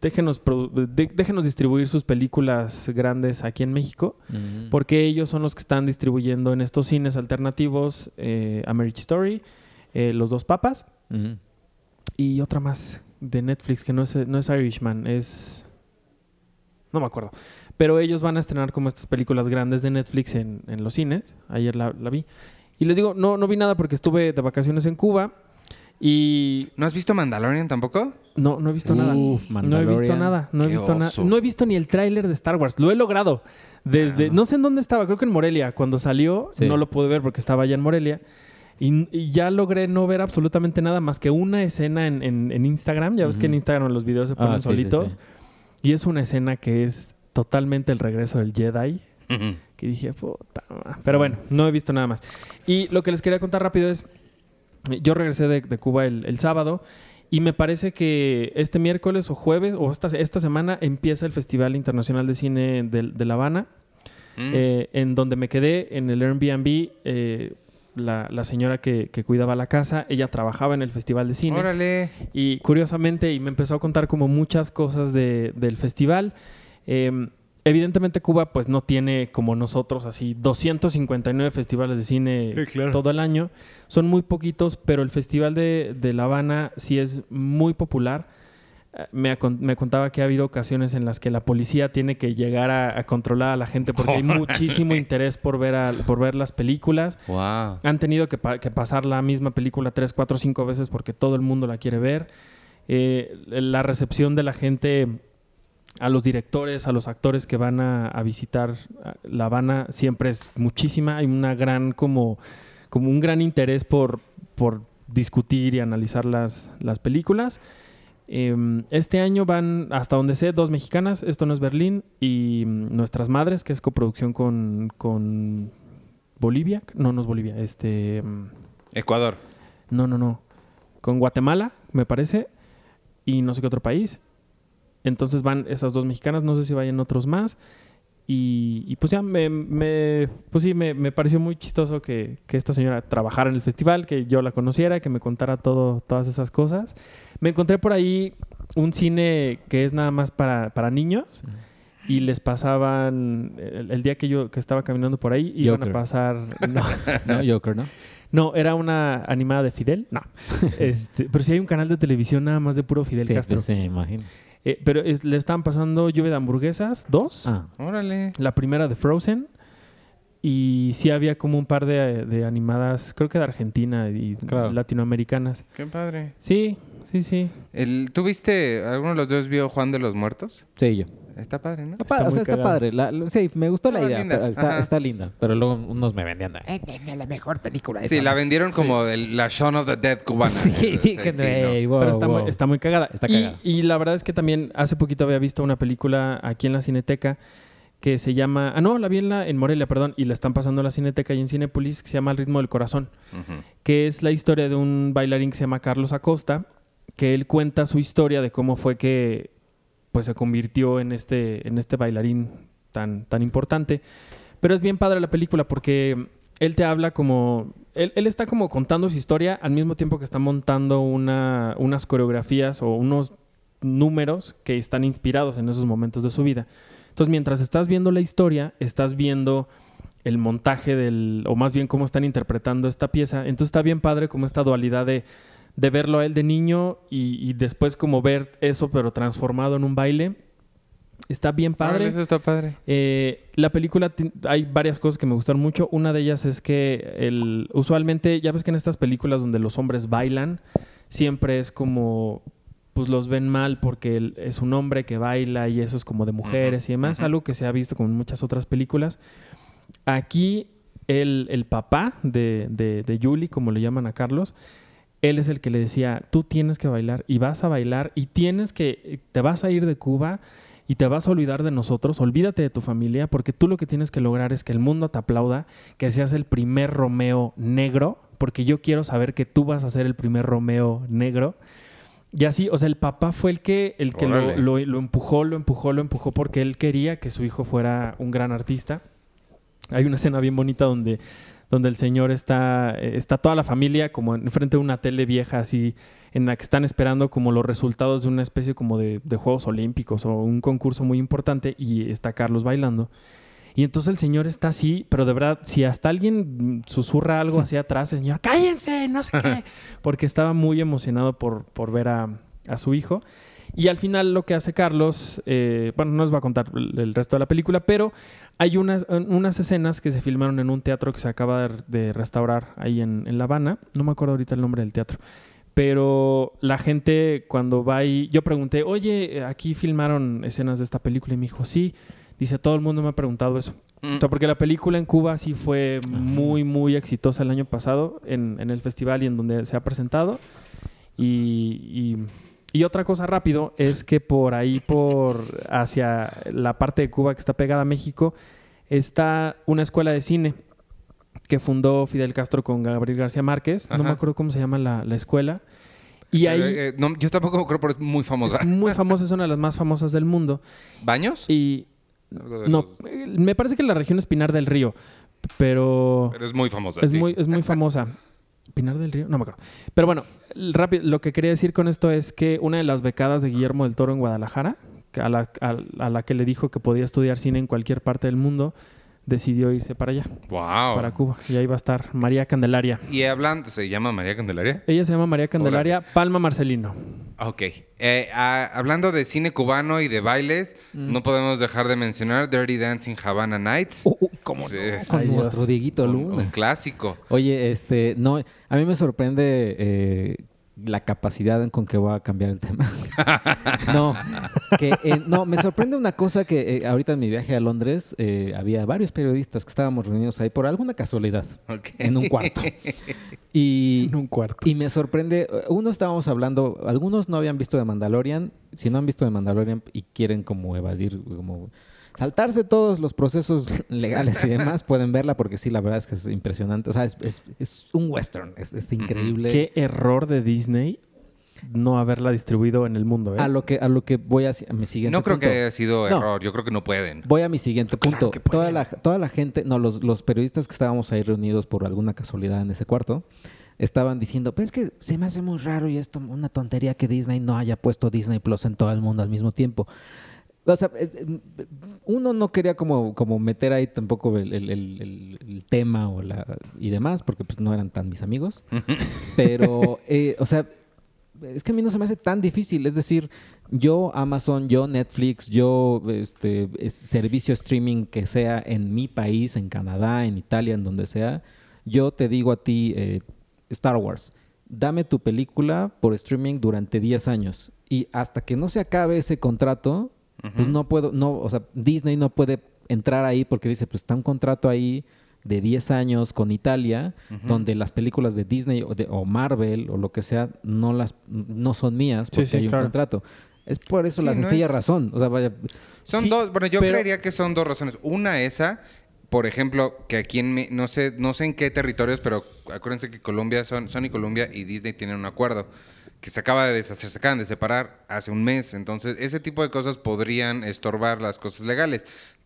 S4: déjenos, de- déjenos distribuir sus películas grandes aquí en México, porque ellos son los que están distribuyendo en estos cines alternativos eh, A Marriage Story, eh, Los Dos Papas y otra más de Netflix que no es, no es Irishman, es... No me acuerdo. Pero ellos van a estrenar como estas películas grandes de Netflix en, en los cines. Ayer la, la vi. Y les digo, no, no vi nada porque estuve de vacaciones en Cuba y
S1: ¿No has visto Mandalorian tampoco?
S4: no, no he visto nada.
S5: Uf,
S4: No he visto
S5: Mandalorian.
S4: nada, no he visto nada. No he visto ni el tráiler de Star Wars. Lo he logrado. Desde,
S1: Ah.
S4: no sé en dónde estaba, creo que en Morelia. Cuando salió,
S5: Sí.
S4: no lo pude ver porque estaba allá en Morelia. Y, y ya logré no ver absolutamente nada más que una escena en, en- en Instagram. Ya ves que en. Instagram los videos se
S5: Ah,
S4: ponen
S5: sí,
S4: solitos.
S5: sí.
S4: Y es una escena que es totalmente el regreso del Jedi. Que dije, puta. ma-". Pero bueno, no he visto nada más. Y lo que les quería contar rápido es: yo regresé de, de Cuba el, el sábado. Y me parece que este miércoles o jueves o esta, esta semana empieza el Festival Internacional de Cine de, de La Habana,
S1: Mm.
S4: eh, en donde me quedé en el Airbnb. eh, la, la señora que, que cuidaba la casa, ella trabajaba en el Festival de Cine.
S1: Órale.
S4: Y curiosamente, y me empezó a contar como muchas cosas de- del festival. Eh, evidentemente Cuba pues no tiene como nosotros así 259 festivales de cine todo el año. Son muy poquitos, pero el Festival de, de La Habana sí es muy popular. eh, me, me contaba que ha habido ocasiones en las que la policía tiene que llegar a, a controlar a la gente porque hay muchísimo interés por ver, a- por ver las películas.
S1: Wow.
S4: Han tenido que, pa- que pasar la misma película tres, cuatro, cinco veces porque todo el mundo la quiere ver. Eh, la recepción de la gente a los directores, a los actores que van a, a visitar La Habana siempre es muchísima. Hay una gran como, como un gran interés por, por discutir y analizar las, las películas. Eh, este año van, hasta donde sé, dos mexicanas, Esto no es Berlín, y mm, Nuestras Madres, que es coproducción con, con Bolivia. No, no es Bolivia, este... mm,
S1: Ecuador.
S4: no, no, no. Con Guatemala, me parece. Y no sé qué otro país. Entonces van esas dos mexicanas. No sé si vayan otros más. Y, y pues ya me, me- pues sí, me, me pareció muy chistoso que, que esta señora trabajara en el festival, que yo la conociera, que me contara todo, todas esas cosas. Me encontré por ahí un cine que es nada más para, para niños. Y les pasaban, el, el día que yo que estaba caminando por ahí, iban
S5: Joker.
S4: a pasar... No,
S5: No, Joker, ¿no?
S4: no, era una animada de Fidel. No. Este, pero sí hay un canal de televisión nada más de puro Fidel
S5: Sí,
S4: Castro.
S5: sí, imagino.
S4: Eh, pero es- le estaban pasando Lluvia de Hamburguesas, dos.
S5: Ah,
S1: Órale.
S4: La primera de Frozen. Y sí había como un par de, de animadas, creo que de Argentina y
S5: Claro.
S4: latinoamericanas.
S1: Qué padre.
S4: Sí, sí, sí.
S1: El, ¿Tú viste, alguno de los dos vio Juan de los Muertos?
S5: sí, yo.
S1: Está padre, ¿no?
S5: Está pa-
S4: muy
S5: o sea, está padre. La- sí, me gustó la
S1: Ah,
S5: idea.
S1: linda.
S5: pero está, linda. Pero luego unos me vendían. de, "Eh,
S1: Sí, la vendieron como el- la Shaun of the Dead cubana.
S5: Sí, dije,
S1: Sí,
S5: "Ey, wow,
S4: Pero está,
S5: wow".
S4: Muy, está muy cagada.
S5: Está
S4: Y-
S5: cagada.
S4: Y, la verdad es que también hace poquito había visto una película aquí en la Cineteca que se llama... Ah, no, la vi en, la, en Morelia, perdón. Y la están pasando en la Cineteca y en Cinepolis que se llama Al ritmo del corazón. Que es la historia de un bailarín que se llama Carlos Acosta, que él cuenta su historia de cómo fue que pues se convirtió en este, en este bailarín tan, tan importante. Pero es bien padre la película porque él te habla como... Él, él está como contando su historia al mismo tiempo que está montando una, unas coreografías o unos números que están inspirados en esos momentos de su vida. Entonces, mientras estás viendo la historia, estás viendo el montaje del, o más bien cómo están interpretando esta pieza. Entonces está bien padre como esta dualidad de, de verlo a él de niño y, y después como ver eso pero transformado en un baile. Está bien padre.
S1: Eso está padre.
S4: Eh, la película hay varias cosas que me gustaron mucho. Una de ellas es que el, usualmente, ya ves que en estas películas donde los hombres bailan, siempre es como, pues los ven mal porque él es un hombre que baila y eso es como de mujeres y demás, algo que se ha visto como en muchas otras películas. Aquí el, el papá de, de, de Julie, como le llaman a Carlos, él es el que le decía, tú tienes que bailar y vas a bailar y tienes que, te vas a ir de Cuba y te vas a olvidar de nosotros, olvídate de tu familia, porque tú lo que tienes que lograr es que el mundo te aplauda, que seas el primer Romeo negro, porque yo quiero saber que tú vas a ser el primer Romeo negro. Y así, o sea, el papá fue el que, el que lo, lo empujó, lo empujó, lo empujó, porque él quería que su hijo fuera un gran artista. Hay una escena bien bonita donde, donde el señor está, eh, está toda la familia como enfrente de una tele vieja así, en la que están esperando como los resultados de una especie como de, de Juegos Olímpicos o un concurso muy importante y está Carlos bailando. Y entonces el señor está así, pero de verdad, si hasta alguien susurra algo hacia atrás, el señor, cállense, no sé qué, porque estaba muy emocionado por, por ver a, a su hijo. Y al final lo que hace Carlos, eh, bueno, no les voy a contar el, resto de la película, pero hay unas, unas escenas que se filmaron en un teatro que se acaba de, restaurar ahí en, en La Habana. No me acuerdo ahorita el nombre del teatro. Pero la gente cuando va ahí, yo pregunté, oye, aquí filmaron escenas de esta película y me dijo, sí. Dice, todo el mundo me ha preguntado eso.
S1: Mm.
S4: O sea, porque la película en Cuba sí fue muy, muy exitosa el año pasado en, en el festival y en donde se ha presentado. Y, y- y otra cosa rápido es que por ahí, por hacia la parte de Cuba que está pegada a México, está una escuela de cine que fundó Fidel Castro con Gabriel García Márquez. No me acuerdo cómo se llama la, la escuela. Y ahí
S1: Eh, eh, no, yo tampoco creo, pero es muy famosa.
S4: es muy famosa, es una de las más famosas del mundo.
S1: ¿Baños?
S4: Y no, eh, me parece que la región es Pinar del Río, pero
S1: Pero es muy famosa.
S4: es
S1: sí.
S4: muy, es muy famosa. Pinar del Río, no me acuerdo. Pero bueno, rápido, lo que quería decir con esto es que una de las becadas de Guillermo del Toro en Guadalajara, a, la, a la que le dijo que podía estudiar cine en cualquier parte del mundo, decidió irse para allá,
S1: Wow.
S4: para Cuba. Y ahí va a estar María Candelaria.
S1: Y hablando, ¿se llama María Candelaria?
S4: Ella se llama María Candelaria Palma Marcelino.
S1: Ok. Eh, hablando de cine cubano y de bailes,
S5: Mm.
S1: no podemos dejar de mencionar Dirty Dancing Havana Nights.
S4: ¿Cómo
S1: Es
S5: Ay,
S4: Dios.
S5: nuestro Dieguito
S1: un,
S5: Luna.
S1: un clásico.
S5: Oye, este, no, a mí me sorprende eh, la capacidad en con que voy a cambiar el tema. no, que, eh, no, me sorprende una cosa que eh, ahorita en mi viaje a Londres eh, había varios periodistas que estábamos reunidos ahí por alguna casualidad en un cuarto. Y,
S4: En un cuarto.
S5: y me sorprende, uno estábamos hablando, algunos no habían visto de Mandalorian, si no han visto de Mandalorian y quieren como evadir, como saltarse todos los procesos legales y demás, pueden verla porque sí, la verdad es que es impresionante. O sea, es, es- es un western, es, es increíble.
S4: Qué error de Disney no haberla distribuido en el mundo. ¿eh?
S5: A lo que, a lo que voy a, a mi siguiente
S1: No creo
S5: punto.
S1: que haya sido
S5: No.
S1: error. Yo creo que no pueden.
S5: Voy a mi siguiente punto.
S1: que
S5: toda, la, toda la gente, no, los, los periodistas que estábamos ahí reunidos por alguna casualidad en ese cuarto, estaban diciendo, pues es que se me hace muy raro y esto, una tontería que Disney no haya puesto Disney Plus en todo el mundo al mismo tiempo. O sea, eh, eh, uno no quería como, como meter ahí tampoco el, el- el- el- el tema o la, y demás, porque pues no eran tan mis amigos. Pero, eh, o sea, es que a mí no se me hace tan difícil. Es decir, yo Amazon, yo Netflix, yo este es- servicio streaming que sea en mi país, en Canadá, en Italia, en donde sea, yo te digo a ti, eh, Star Wars, dame tu película por streaming durante 10 años. Y hasta que no se acabe ese contrato, pues no puedo, no, o sea, Disney no puede entrar ahí porque dice, pues está un contrato ahí de 10 años con Italia, donde las películas de Disney o, de- o Marvel o lo que sea no las no son mías porque
S4: sí,
S5: hay un
S4: claro.
S5: contrato. Es por eso
S1: Sí,
S5: la
S1: no
S5: sencilla
S1: es-
S5: razón. O sea, vaya,
S1: Son
S4: Sí,
S1: dos, bueno, yo
S4: pero-
S1: creería que son dos razones. Una esa, por ejemplo, que aquí en no sé, no sé en qué territorios, pero acuérdense que Colombia son Sony Colombia y Disney tienen un acuerdo que se acaba de deshacer, se acaban de separar hace un mes. Entonces, ese tipo de cosas podrían estorbar las cosas legales.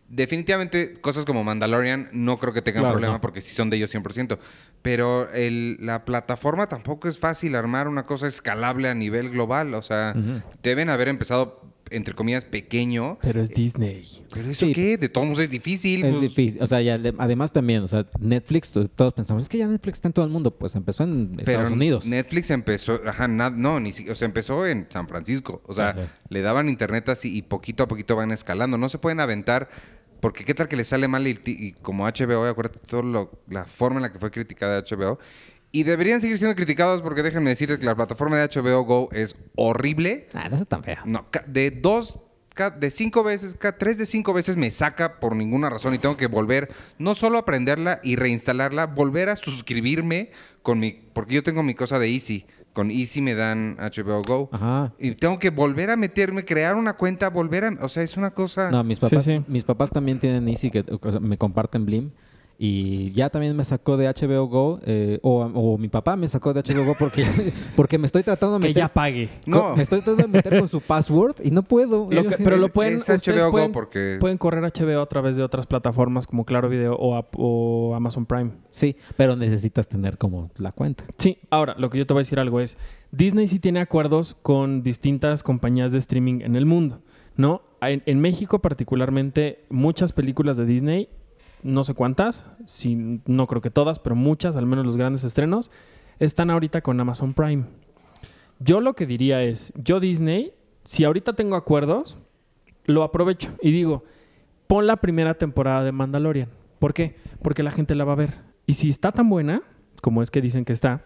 S1: Definitivamente, cosas como Mandalorian no creo que tengan
S5: Claro,
S1: problema
S5: no.
S1: porque sí son de ellos 100%. Pero el- la plataforma tampoco es fácil armar una cosa escalable a nivel global. O sea, deben haber empezado, entre comillas, pequeño.
S4: Pero es Disney.
S1: ¿Pero eso
S5: Sí.
S1: qué? De todos modos es difícil.
S5: es
S1: pues.
S5: difícil. O sea, y ade- además también, o sea, Netflix, to- todos pensamos, es que ya Netflix está en todo el mundo. Pues empezó en
S1: Pero
S5: Estados Unidos.
S1: Netflix empezó, ajá, na- no, ni o sea, empezó en San Francisco. O sea,
S5: Ajá.
S1: le daban internet así y poquito a poquito van escalando. No se pueden aventar, porque qué tal que les sale mal y, y como HBO, acuérdate toda la forma en la que fue criticada HBO. Y deberían seguir siendo criticados porque déjenme decirles que la plataforma de HBO Go es horrible.
S5: Ah, no es tan fea.
S1: No, de dos, de cinco veces, tres de cinco veces me saca por ninguna razón y tengo que volver, no solo a aprenderla y reinstalarla, volver a suscribirme con mi, porque yo tengo mi cosa de Easy. Con Easy me dan HBO Go.
S5: Ajá.
S1: Y tengo que volver a meterme, crear una cuenta, volver a, o sea, es una cosa.
S5: No, mis papás,
S4: sí.
S5: mis papás también tienen Easy que o sea, me comparten Blim. Y ya también me sacó de HBO Go, eh, o, o mi papá me sacó de HBO Go porque, porque me estoy tratando de
S4: Que
S5: meter.
S4: ya pague.
S1: No.
S5: me estoy tratando de meter con su password y no puedo.
S4: Lo que- pero lo pueden,
S1: es Go
S4: pueden,
S1: porque-
S4: pueden correr HBO a través de otras plataformas como Claro Video o, Amazon Prime.
S5: Sí, pero necesitas tener como la cuenta.
S4: Sí, ahora lo que yo te voy a decir algo es, Disney sí tiene acuerdos con distintas compañías de streaming en el mundo, ¿no? En, en México particularmente, muchas películas de Disney, no sé cuántas, sí, no creo que todas, pero muchas, al menos los grandes estrenos, están ahorita con Amazon Prime. Yo lo que diría es, yo Disney, si ahorita tengo acuerdos, lo aprovecho y digo, pon la primera temporada de Mandalorian. ¿Por qué? Porque la gente la va a ver. Y si está tan buena, como es que dicen que está,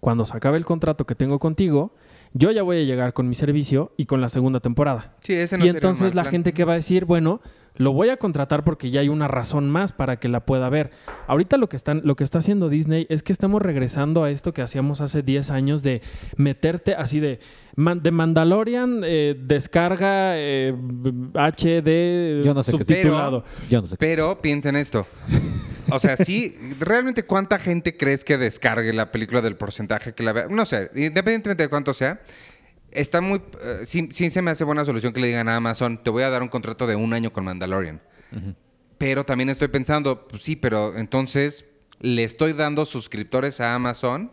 S4: cuando se acabe el contrato que tengo contigo, yo ya voy a llegar con mi servicio y con la segunda temporada.
S1: Sí, ese no
S4: y entonces la
S1: plan.
S4: gente que va a decir, bueno, lo voy a contratar porque ya hay una razón más para que la pueda ver. Ahorita lo que están lo que está haciendo Disney es que estamos regresando a esto que hacíamos hace 10 años de meterte así de de Mandalorian eh, descarga eh, HD
S5: Yo no sé qué es eso.
S4: subtitulado.
S5: Yo no sé qué
S1: Pero piensa en esto. O sea, sí, realmente cuánta gente crees que descargue la película del porcentaje que la vea. No sé, independientemente de cuánto sea, está muy. eh, sí, sí se me hace buena solución que le digan a Amazon: te voy a dar un contrato de un año con Mandalorian. Pero también estoy pensando, pues sí, pero entonces le estoy dando suscriptores a Amazon.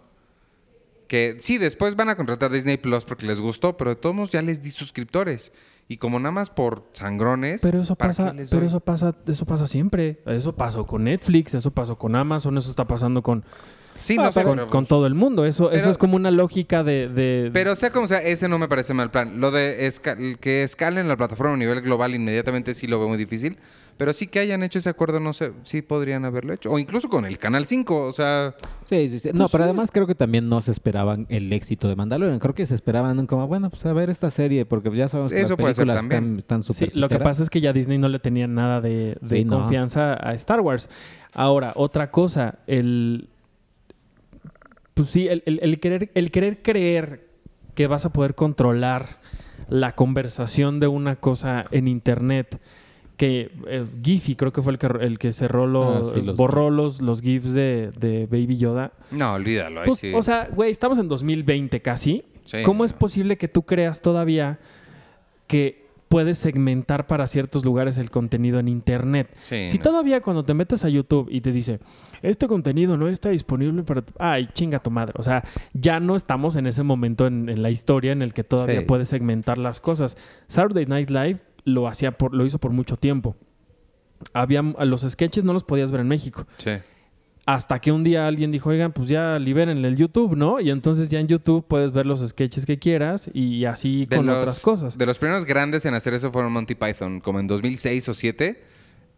S1: Que sí, después van a contratar Disney Plus porque les gustó, pero de todos modos ya les di suscriptores. Y como nada más por sangrones.
S4: Pero eso
S1: ¿para
S4: pasa, pero eso pasa, eso pasa siempre. Eso pasó con Netflix, eso pasó con Amazon, eso está pasando con,
S1: Sí, no sé,
S4: con,
S1: pero,
S4: con todo el mundo. Eso, eso es como una lógica de, de-
S1: pero sea como sea, ese no me parece mal plan. Lo de esca- que escalen la plataforma a nivel global inmediatamente sí lo veo muy difícil. Pero sí que hayan hecho ese acuerdo, no sé, sí podrían haberlo hecho. O incluso con el Canal 5, o sea...
S5: Sí, sí, sí. No, pero además creo que también no se esperaban el éxito de Mandalorian. Creo que se esperaban como, bueno, pues a ver esta serie, porque ya sabemos que
S1: Eso
S5: las películas están, están
S4: Sí,
S5: súper
S4: lo que pasa es que ya Disney no le tenía nada de, de
S5: Sí, no.
S4: confianza a Star Wars. Ahora, otra cosa, el. Pues sí, el, el- el querer, el querer creer que vas a poder controlar la conversación de una cosa en internet. Que eh, Giphy creo que fue el que, el que cerró los,
S5: Ah, sí, los
S4: borró los, los GIFs de, de Baby Yoda.
S1: No, olvídalo. ahí
S4: Pues,
S1: sí.
S4: O sea, güey, estamos en 2020 casi.
S1: Sí,
S4: ¿Cómo es posible que tú creas todavía que puedes segmentar para ciertos lugares el contenido en Internet?
S1: Sí,
S4: si
S1: no.
S4: todavía cuando te metes a YouTube y te dice, este contenido no está disponible para... tu-". Ay, chinga tu madre. O sea, ya no estamos en ese momento en, en la historia en el que todavía
S1: Sí.
S4: puedes segmentar las cosas. Saturday Night Live lo, hacía por, lo hizo por mucho tiempo. Había, los sketches no los podías ver en México.
S1: Sí.
S4: Hasta que un día alguien dijo, oigan, pues ya liberen el YouTube, ¿no? Y entonces ya en YouTube puedes ver los sketches que quieras y así
S1: De
S4: con
S1: los-
S4: otras cosas.
S1: De los primeros grandes en hacer eso fueron Monty Python, como en 2006 o 2007.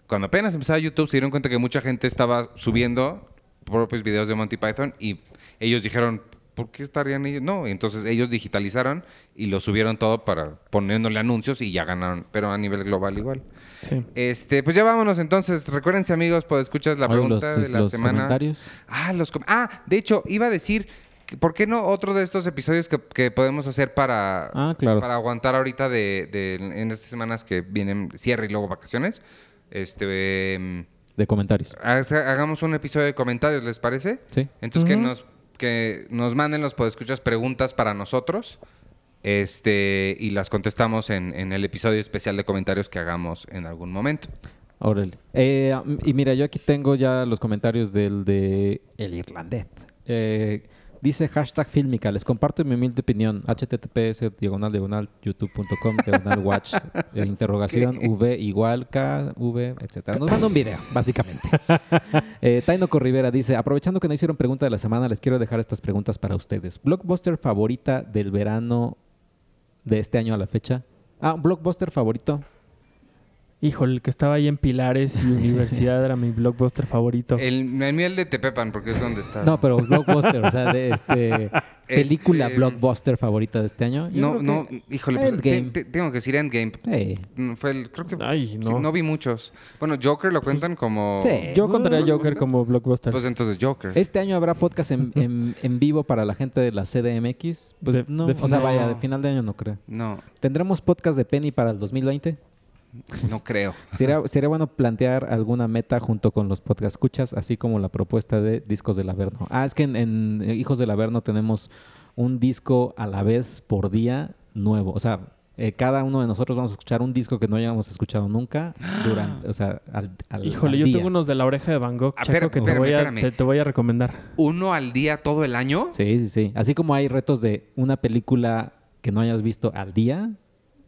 S1: Cuando apenas empezaba YouTube, se dieron cuenta que mucha gente estaba subiendo propios videos de Monty Python y ellos dijeron, ¿por qué estarían ellos? No, entonces ellos digitalizaron y lo subieron todo para poniéndole anuncios y ya ganaron, pero a nivel global igual.
S4: Sí.
S1: Este, pues ya vámonos entonces. Recuérdense, amigos, pues escuchas la pregunta
S5: los-
S1: de la
S5: los
S1: semana.
S5: comentarios.
S1: Ah, los com- ah, de hecho, iba a decir, ¿por qué no otro de estos episodios que, que podemos hacer para,
S5: Ah, claro.
S1: para aguantar ahorita de, de- en estas semanas que vienen cierre y luego vacaciones? Este, em,
S5: De comentarios.
S1: haga- hagamos un episodio de comentarios, ¿les parece?
S5: Sí.
S1: Entonces que nos que nos manden los podescuchas preguntas para nosotros. Este, y las contestamos en, en el episodio especial de comentarios que hagamos en algún momento.
S5: Órale. Eh, y mira, yo aquí tengo ya los comentarios del de El Irlandés. Eh, dice hashtag Filmica. Les comparto mi humilde opinión. https diagonal diagonal youtube.com diagonal watch eh, interrogación v igual k v etcétera. Nos manda un video, básicamente. Eh, Tainoco Rivera dice, aprovechando que no hicieron pregunta de la semana, les quiero dejar estas preguntas para ustedes. ¿Blockbuster favorita del verano de este año a la fecha? Ah, ¿un blockbuster favorito.
S4: Híjole, el que estaba ahí en Pilares y Universidad era mi blockbuster favorito.
S1: El, el miel de Tepepan, porque es donde está.
S5: No, pero blockbuster, o sea, de este película
S1: Este,
S5: blockbuster favorita de este año. Yo
S1: no,
S5: creo
S1: no,
S5: que-
S1: híjole, pues,
S5: Endgame.
S1: te- te- tengo que decir Endgame. Mm, Fue el, creo que
S4: Ay,
S1: sí,
S4: no.
S1: no vi muchos. Bueno, Joker lo cuentan como.
S5: sí.
S4: Yo contaría a. Joker como blockbuster.
S1: Pues entonces Joker.
S5: Este año habrá podcast en, en- en vivo para la gente de la CDMX. Pues
S4: De-
S5: no,
S4: de
S5: o sea, vaya, de final de año no creo.
S1: No,
S5: ¿Tendremos podcast de Penny para el 2020?
S1: No creo.
S5: Sería, sería bueno plantear alguna meta junto con los podcast escuchas, así como la propuesta de discos del Averno. Ah, es que en, en, Hijos del Averno tenemos un disco a la vez por día nuevo. O sea, eh, cada uno de nosotros vamos a escuchar un disco que no hayamos escuchado nunca durante, o sea, al, al-
S4: Híjole,
S5: al
S4: yo
S5: día.
S4: tengo unos de la oreja de Van Gogh,
S1: Ah,
S4: Chaco,
S1: espérame,
S4: que te
S1: espérame,
S4: voy, a,
S1: espérame.
S4: te, te voy a recomendar.
S1: ¿Uno al día todo el año?
S5: Sí, sí, sí. Así como hay retos de una película que no hayas visto al día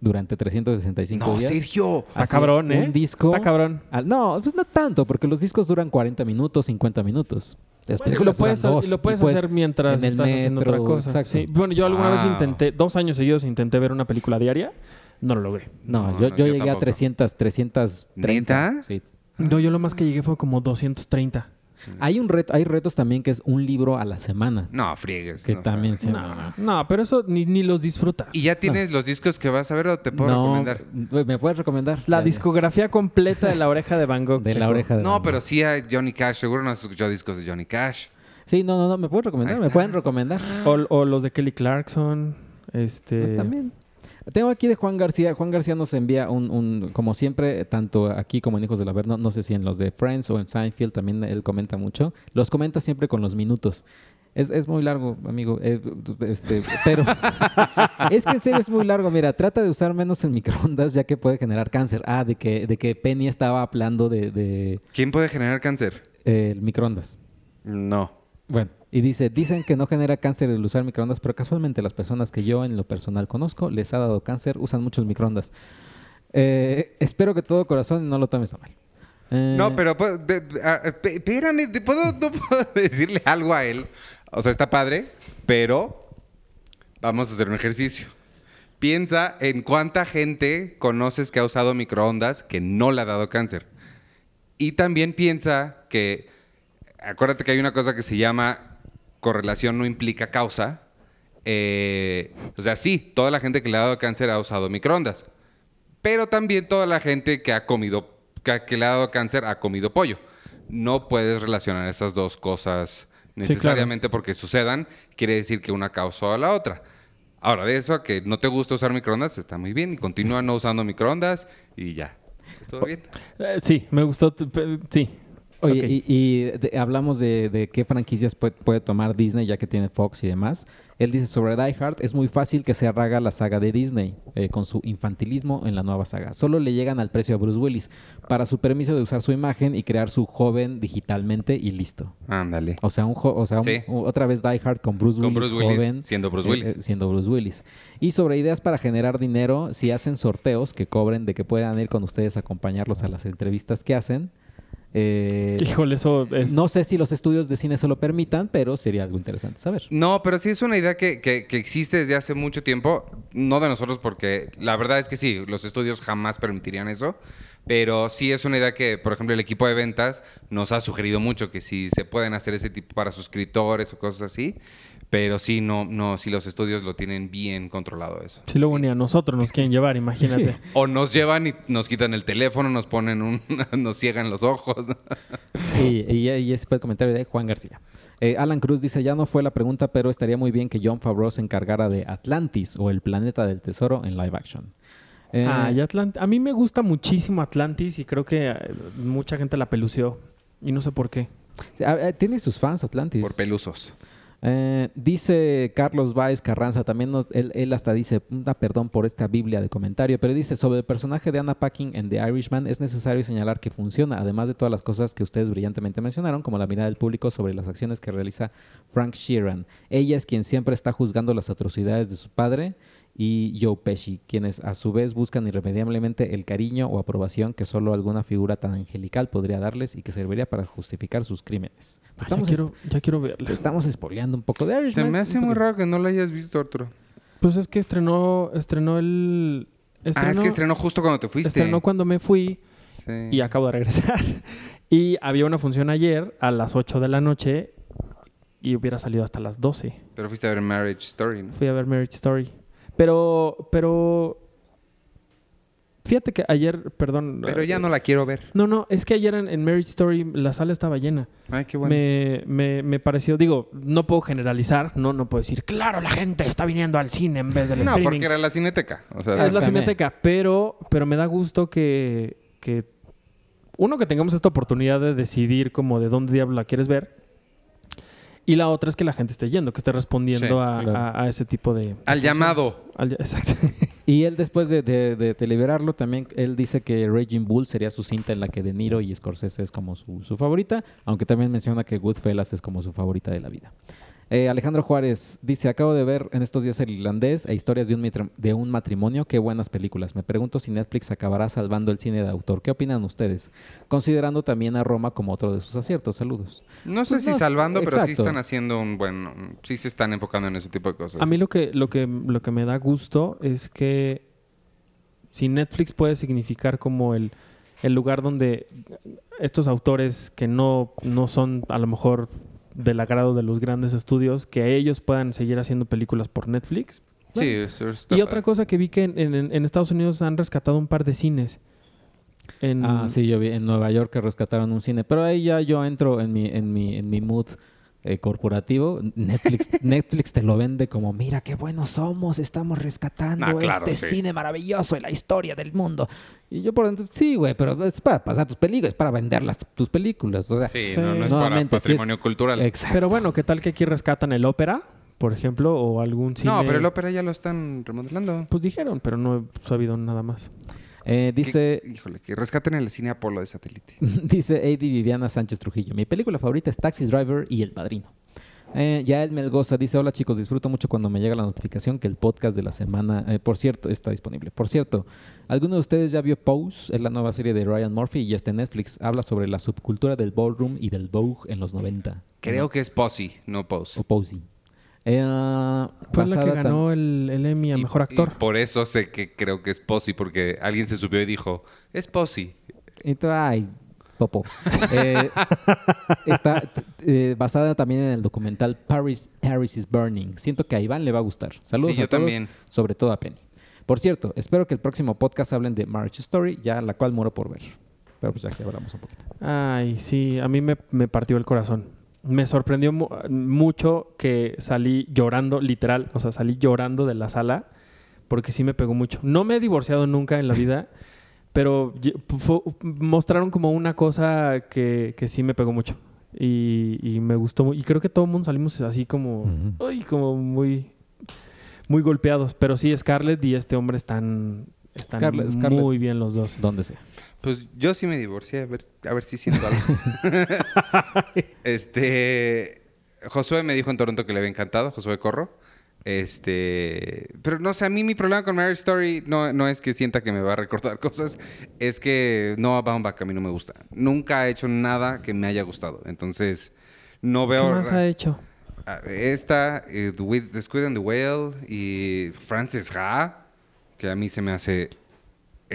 S5: durante 365
S1: No,
S5: días.
S1: Sergio.
S4: Está
S5: Así,
S4: cabrón, ¿eh?
S5: Un disco.
S4: Está cabrón.
S5: al- no, pues no tanto, porque los discos duran 40 minutos, 50 minutos. Las
S4: Bueno, y lo puedes,
S5: dos,
S4: y lo puedes
S5: y
S4: hacer mientras estás haciendo otra cosa.
S5: exacto.
S4: Sí. Bueno, yo alguna vez intenté, dos años seguidos intenté ver una película diaria. No lo logré.
S5: No,
S1: No,
S5: yo,
S1: no,
S5: yo
S1: yo
S5: llegué a
S1: tampoco.
S5: 300, 330.
S1: ¿Neta?
S5: Sí.
S4: No, yo lo más que llegué fue como 230.
S5: Hay un reto, hay retos también que es un libro a la semana.
S1: No, friegues.
S5: Que
S1: no,
S5: también sí.
S4: No, no, pero eso ni, ni los disfrutas.
S1: ¿Y ya tienes los discos que vas a ver o te puedo
S5: no,
S1: recomendar?
S5: ¿me puedes recomendar?
S4: La
S5: Ya,
S4: discografía completa de la oreja de Van Gogh.
S5: De la oreja de
S1: No,
S5: Van Gogh.
S1: pero sí hay Johnny Cash. Seguro no has escuchado discos de Johnny Cash.
S5: Sí, no, no, no, me puedes recomendar, me pueden recomendar.
S4: O, o los de Kelly Clarkson. Este.
S5: Pues también. Tengo aquí de Juan García. Juan García nos envía un, un- como siempre, tanto aquí como en Hijos del Averno, no sé si en los de Friends o en Seinfeld también él comenta mucho. Los comenta siempre con los minutos. Es, es muy largo, amigo. eh, este, pero es que en serio es muy largo. Mira, trata de usar menos el microondas ya que puede generar cáncer. Ah, de que, de que Penny estaba hablando de, de,
S1: ¿Quién puede generar cáncer?
S5: eh, el microondas.
S1: No.
S5: Bueno, Y dice, dicen que no genera cáncer el usar microondas, pero casualmente las personas que yo en lo personal conozco les ha dado cáncer, usan muchos microondas. Eh, espero que todo corazón no lo tomes a mal. Eh,
S1: No, pero pues, espérame, ¿te puedo, no puedo decirle algo a él. O sea, está padre, pero vamos a hacer un ejercicio. Piensa en cuánta gente conoces que ha usado microondas que no le ha dado cáncer. Y también piensa que, acuérdate que hay una cosa que se llama correlación no implica causa. Eh, o sea, sí, toda la gente que le ha dado cáncer ha usado microondas. Pero también toda la gente que ha comido, que, que le ha dado cáncer ha comido pollo. No puedes relacionar esas dos cosas necesariamente porque sucedan. Quiere decir que una causó a la otra. Ahora, de eso a que no te gusta usar microondas, está muy bien. Y continúa no usando microondas y ya. ¿Todo bien?
S4: Eh, sí, me gustó. Sí.
S5: Oye, y, y de- hablamos de, de qué franquicias puede, puede tomar Disney, ya que tiene Fox y demás. Él dice sobre Die Hard, es muy fácil que se arraga la saga de Disney eh, con su infantilismo en la nueva saga. Solo le llegan al precio a Bruce Willis para su permiso de usar su imagen y crear su joven digitalmente y listo.
S1: Ándale.
S5: O sea, un jo- o sea un-
S1: Sí.
S5: u- otra vez Die Hard con Bruce
S1: Con
S5: Willis,
S1: Bruce Willis,
S5: joven.
S1: siendo Bruce
S5: eh,
S1: Willis.
S5: eh, siendo Bruce Willis. Y sobre ideas para generar dinero, si hacen sorteos que cobren de que puedan ir con ustedes a acompañarlos a las entrevistas que hacen. Eh,
S4: Híjole, eso es.
S5: no sé si los estudios de cine se lo permitan, pero sería algo interesante saber.
S1: No, pero sí es una idea que, que- que existe desde hace mucho tiempo. No de nosotros, porque la verdad es que sí, los estudios jamás permitirían eso. Pero sí es una idea que, por ejemplo, el equipo de ventas nos ha sugerido mucho que si se pueden hacer ese tipo para suscriptores o cosas así. Pero sí, no, no, si los estudios lo tienen bien controlado eso.
S4: Si luego ni a nosotros nos quieren llevar, imagínate.
S1: O nos llevan y nos quitan el teléfono, nos ponen un, nos ciegan los ojos.
S5: Sí, y, y ese fue el comentario de Juan García. Eh, Alan Cruz dice, ya no fue la pregunta, pero estaría muy bien que John Favreau se encargara de Atlantis o el planeta del tesoro en live action. Eh,
S4: Ah, y Atlant- a mí me gusta muchísimo Atlantis y creo que eh, mucha gente la pelució. Y no sé por qué.
S5: tiene sus fans Atlantis.
S1: Por pelusos.
S5: Eh, dice Carlos Baez Carranza, también él, él hasta dice, "Puta, perdón por esta Biblia de comentario, pero dice, sobre el personaje de Anna Paquin en The Irishman es necesario señalar que funciona, además de todas las cosas que ustedes brillantemente mencionaron, como la mirada del público sobre las acciones que realiza Frank Sheeran. Ella es quien siempre está juzgando las atrocidades de su padre y Joe Pesci, quienes a su vez buscan irremediablemente el cariño o aprobación que solo alguna figura tan angelical podría darles y que serviría para justificar sus crímenes.
S4: Ya,
S5: Estamos
S4: quiero, ya quiero verla.
S5: Estamos spoileando un poco de
S1: Se
S5: Irishman.
S1: me hace muy raro que no lo hayas visto, Arturo.
S4: Pues es que estrenó, estrenó el...
S1: ah, es que estrenó justo cuando te fuiste.
S4: estrenó cuando me fui
S1: Sí.
S4: y acabo de regresar. y había una función ayer a las 8 de la noche y hubiera salido hasta las 12.
S1: Pero fuiste a ver Marriage Story, ¿no?
S4: Fui a ver Marriage Story. Pero, pero... Fíjate que ayer, perdón.
S1: Pero ya no la quiero ver.
S4: No, no, es que ayer en, en Marriage Story la sala estaba llena.
S1: Ay, qué bueno.
S4: Me, me, me pareció, digo, no puedo generalizar, no, no puedo decir, claro, la gente está viniendo al cine en vez del
S1: No,
S4: streaming.
S1: porque era la cineteca. O sea,
S4: es la
S5: también.
S4: cineteca, pero, pero me da gusto que, que uno que tengamos esta oportunidad de decidir como de dónde diablo la quieres ver. Y la otra es que la gente esté yendo, que esté respondiendo
S1: Sí,
S4: a,
S5: claro.
S4: a- a ese tipo de...
S1: Al llamado.
S4: Al exacto.
S5: Y él después de, de, de deliberarlo también, él dice que Raging Bull sería su cinta en la que De Niro y Scorsese es como su, su favorita, aunque también menciona que Goodfellas es como su favorita de la vida. Eh, Alejandro Juárez dice, acabo de ver en estos días el irlandés e historias de un, de un matrimonio, qué buenas películas. Me pregunto si Netflix acabará salvando el cine de autor. ¿Qué opinan ustedes? Considerando también a Roma como otro de sus aciertos. Saludos.
S1: no sé
S5: Pues
S1: si
S5: no,
S1: salvando, pero sí están haciendo un buen... Sí se están enfocando en ese tipo de cosas.
S4: A mí lo que, lo, que, lo que me da gusto es que si Netflix puede significar como el, el lugar donde estos autores que no, no son a lo mejor del agrado de los grandes estudios, que ellos puedan seguir haciendo películas por Netflix.
S1: Sí, eso está
S4: Y otra cosa que vi que en, en- en Estados Unidos han rescatado un par de cines. En,
S5: Ah, sí, yo vi en Nueva York que rescataron un cine, pero ahí ya yo entro en mi, en mi, en mi mood eh, corporativo. Netflix, Netflix te lo vende como, mira qué buenos somos, estamos rescatando
S1: Ah, claro,
S5: este
S1: sí.
S5: cine maravilloso en la historia del mundo. Y yo por dentro, sí, güey, pero es para pasar tus películas, es para vender las, tus películas. O sea,
S1: Sí,
S4: Sí.
S1: no, no es para
S5: Nuevamente, sí es-
S1: patrimonio cultural.
S5: exacto.
S4: Pero bueno, ¿qué tal que aquí rescatan el ópera, por ejemplo, o algún cine?
S1: No, pero el ópera ya lo están remodelando.
S4: Pues dijeron, pero no he sabido nada más.
S5: Eh, dice,
S1: Que- híjole, que rescaten el cine Apolo de satélite.
S5: dice Eddie Viviana Sánchez Trujillo, mi película favorita es Taxi Driver y El Padrino. Eh, ya el Melgoza dice, hola chicos, disfruto mucho cuando me llega la notificación que el podcast de la semana, eh, por cierto, está disponible. Por cierto, ¿alguno de ustedes ya vio Pose? Es la nueva serie de Ryan Murphy y está en Netflix. Habla sobre la subcultura del ballroom y del vogue en los 90.
S1: Creo que es Posse, no Pose.
S5: O Posey. Eh,
S4: Fue la que ganó el, el Emmy a
S1: Y-
S4: Mejor Actor.
S1: y por eso sé que creo que es Posse, porque alguien se subió y dijo, es Posse.
S5: Y tú, ay, popo. Eh, está eh, basada también en el documental Paris, Paris is Burning. Siento que a Iván le va a gustar. Saludos
S1: Sí, yo
S5: a todos,
S1: también.
S5: sobre todo a Penny. Por cierto, espero que el próximo podcast hablen de Marriage Story, ya la cual muero por ver. Pero pues ya que hablamos un poquito.
S4: Ay, sí, a mí me, me partió el corazón. Me sorprendió mu- mucho que salí llorando, literal, o sea, salí llorando de la sala porque sí me pegó mucho. No me he divorciado nunca en la vida, pero fue- mostraron como una cosa que, que sí me pegó mucho y, y me gustó. Y creo que todo el mundo salimos así como, uy, como muy, muy golpeados. Pero sí, Scarlett y este hombre están, están
S5: Scarlett- Scarlett.
S4: muy bien los dos.
S5: Donde sea.
S1: Pues yo sí me divorcié, a ver, a ver si siento algo. este. Josué me dijo en Toronto que le había encantado, Josué Corro. Este. Pero no sé, a mí mi problema con Marriage Story no, no es que sienta que me va a recordar cosas, es que Noah Baumbach a mí no me gusta. Nunca ha hecho nada que me haya gustado. Entonces, no
S4: ¿Qué
S1: veo.
S4: más ha hecho?
S1: Ah, Esta, eh, The Squid and the Whale y Frances Ha, que a mí se me hace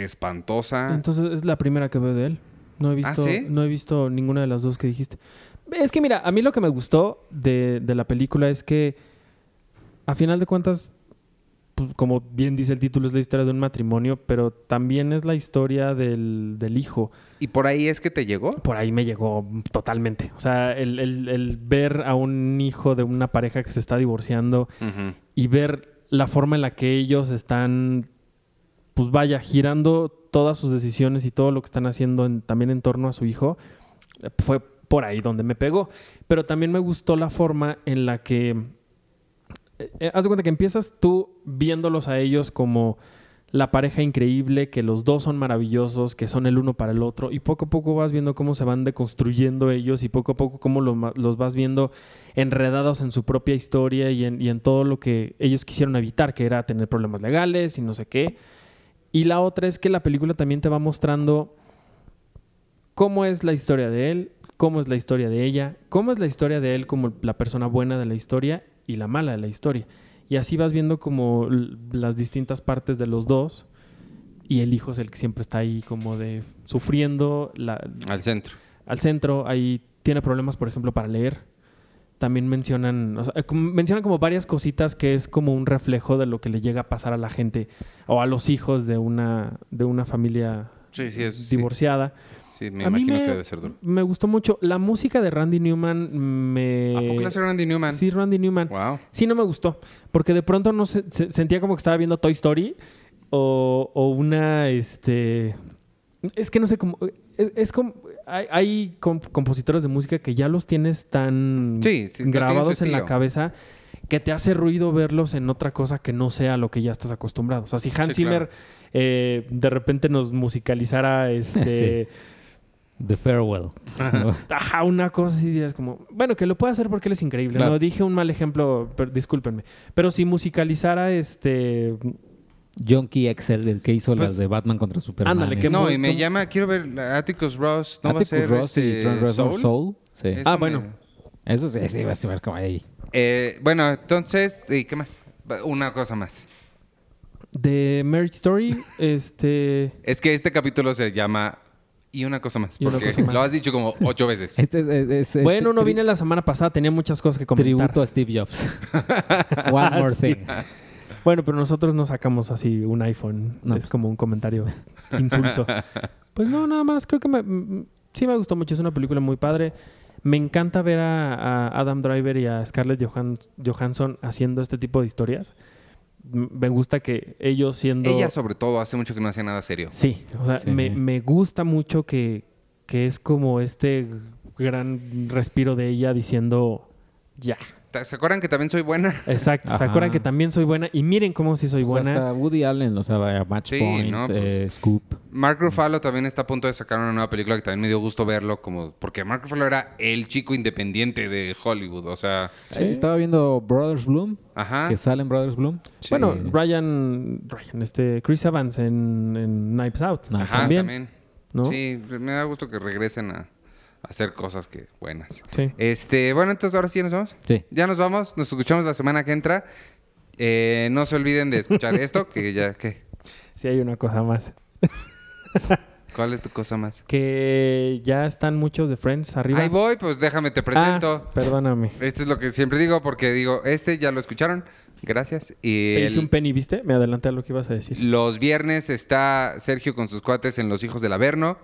S1: espantosa.
S4: Entonces es la primera que veo de él. No he
S1: ¿Ah,
S4: visto,
S1: sí?
S4: no he visto ninguna de las dos que dijiste. Es que mira, a mí lo que me gustó de, de la película es que a final de cuentas, pues, como bien dice el título, es la historia de un matrimonio, pero también es la historia del, del hijo.
S1: ¿Y por ahí es que te llegó?
S4: Por ahí me llegó totalmente. O sea, el, el- el ver a un hijo de una pareja que se está divorciando y ver la forma en la que ellos están, pues vaya, girando todas sus decisiones y todo lo que están haciendo en- también en torno a su hijo, fue por ahí donde me pegó. Pero también me gustó la forma en la que, eh, eh, haz de cuenta que empiezas tú viéndolos a ellos como la pareja increíble, que los dos son maravillosos, que son el uno para el otro, y poco a poco vas viendo cómo se van deconstruyendo ellos y poco a poco cómo lo ma- los vas viendo enredados en su propia historia y en, y en todo lo que ellos quisieron evitar, que era tener problemas legales y no sé qué. Y la otra es que la película también te va mostrando cómo es la historia de él, cómo es la historia de ella, cómo es la historia de él como la persona buena de la historia y la mala de la historia. Y así vas viendo como las distintas partes de los dos y el hijo es el que siempre está ahí como de sufriendo la,
S1: Al centro.
S4: al centro, ahí tiene problemas, por ejemplo, para leer. También mencionan, o sea, mencionan como varias cositas que es como un reflejo de lo que le llega a pasar a la gente o a los hijos de una, de una familia
S1: Sí, sí, es. sí.
S4: divorciada.
S1: Sí, me
S4: A mí
S1: imagino
S4: me-
S1: que debe ser duro.
S4: Me gustó mucho. La música de Randy Newman me...
S1: ¿A poco le hace Randy Newman?
S4: Sí, Randy Newman.
S1: Wow.
S4: Sí, no me gustó. Porque de pronto no se, se- sentía como que estaba viendo Toy Story o, o una, este... Es que no sé cómo... Es, es como... Hay, hay comp- compositores de música que ya los tienes tan
S1: Sí, sí,
S4: grabados en la cabeza que te hace ruido verlos en otra cosa que no sea lo que ya estás acostumbrado. O sea, si Hans
S1: Sí, claro.
S4: Zimmer eh, de repente nos musicalizara este...
S5: The Farewell.
S4: Ajá, una cosa así dirías como, bueno, que lo puede hacer porque él es increíble.
S5: Claro.
S4: No dije un mal ejemplo, pero, discúlpenme. Pero si musicalizara este
S5: John Key Excel, el que hizo
S1: Pues-
S5: las de Batman contra Superman.
S4: Ándale, que
S1: No, y me llama, quiero ver Atticus Ross. ¿No va a
S5: Atticus
S1: ser
S5: Ross y
S1: este,
S5: Trent Reznor
S1: Soul?
S5: Soul. Sí.
S1: Eso
S4: Ah,
S1: me-
S4: bueno.
S5: Eso sí, sí, va a estar como ahí.
S1: Eh, bueno, entonces, ¿y qué más? Una cosa más.
S4: de Marriage Story, este
S1: Es que este capítulo se llama Y una cosa más. Porque
S4: cosa más.
S1: lo has dicho como ocho veces.
S5: Este es, es- es-
S4: bueno, no vine la semana pasada, tenía muchas cosas que comentar.
S5: Tributo a Steve Jobs. One more
S4: Sí.
S5: thing.
S4: Bueno, pero nosotros no sacamos así un iPhone.
S5: No,
S4: es
S5: pues.
S4: como un comentario insulso. pues no, nada más. Creo que me- sí me gustó mucho. Es una película muy padre. Me encanta ver a, a Adam Driver y a Scarlett Johan- Johansson haciendo este tipo de historias. Me gusta que ellos siendo...
S1: Ella, sobre todo, hace mucho que no hacía nada serio.
S4: Sí, o sea,
S5: Sí.
S4: Me, me gusta mucho que, que es como este gran respiro de ella diciendo, ya,
S1: ¿Se acuerdan que también soy buena?
S4: Exacto. ¿Se acuerdan que también soy buena? Y miren cómo sí soy
S5: Pues
S4: buena.
S5: hasta Woody Allen, o sea, vaya, Match
S1: Sí,
S5: Point,
S1: no, pues-
S5: eh, Scoop.
S1: Mark Ruffalo también está a punto de sacar una nueva película que también me dio gusto verlo, como porque Mark Ruffalo era el chico independiente de Hollywood, o sea,
S5: Sí, estaba viendo Brothers Bloom,
S1: ajá.
S5: que sale en Brothers Bloom.
S1: Sí.
S4: Bueno. Ryan, Ryan, este, Chris Evans en, en Knives Out.
S1: Ajá,
S4: también.
S1: también.
S4: ¿no?
S1: Sí, me da gusto que regresen a, a hacer cosas que buenas.
S4: Sí.
S1: Este, bueno, entonces ahora sí nos vamos.
S5: Sí.
S1: Ya nos vamos, nos escuchamos la semana que entra. Eh, no se olviden de escuchar esto, que ya, ¿qué?
S4: Sí, hay una cosa más.
S1: ¿Cuál es tu cosa más?
S4: Que ya están muchos de Friends arriba.
S1: Ahí voy, pues déjame te presento.
S4: Ah, perdóname.
S1: Este es lo que siempre digo, porque digo, este ya lo escucharon. Gracias. Y
S4: Te
S1: el-
S4: hice un penny, ¿viste? Me adelanté a lo que ibas a decir.
S1: los viernes está Sergio con sus cuates en Los Hijos del Averno.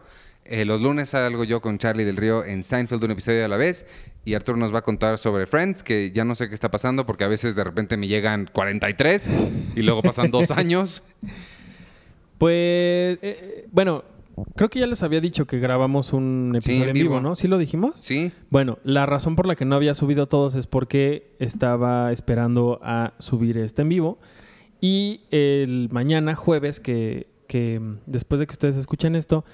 S1: Eh, los lunes salgo yo con Charlie del Río en Seinfeld un episodio a la vez. Y Arturo nos va a contar sobre Friends, que ya no sé qué está pasando porque a veces de repente me llegan 43 y luego pasan dos años.
S4: Pues, eh, bueno, creo que ya les había dicho que grabamos un
S1: Sí,
S4: episodio
S1: en
S4: en vivo,
S1: vivo.
S4: ¿no? ¿Sí lo dijimos?
S1: Sí,
S4: Bueno, la razón por la que no había subido todos es porque estaba esperando a subir este en vivo. Y el mañana, jueves, que, que después de que ustedes escuchen esto,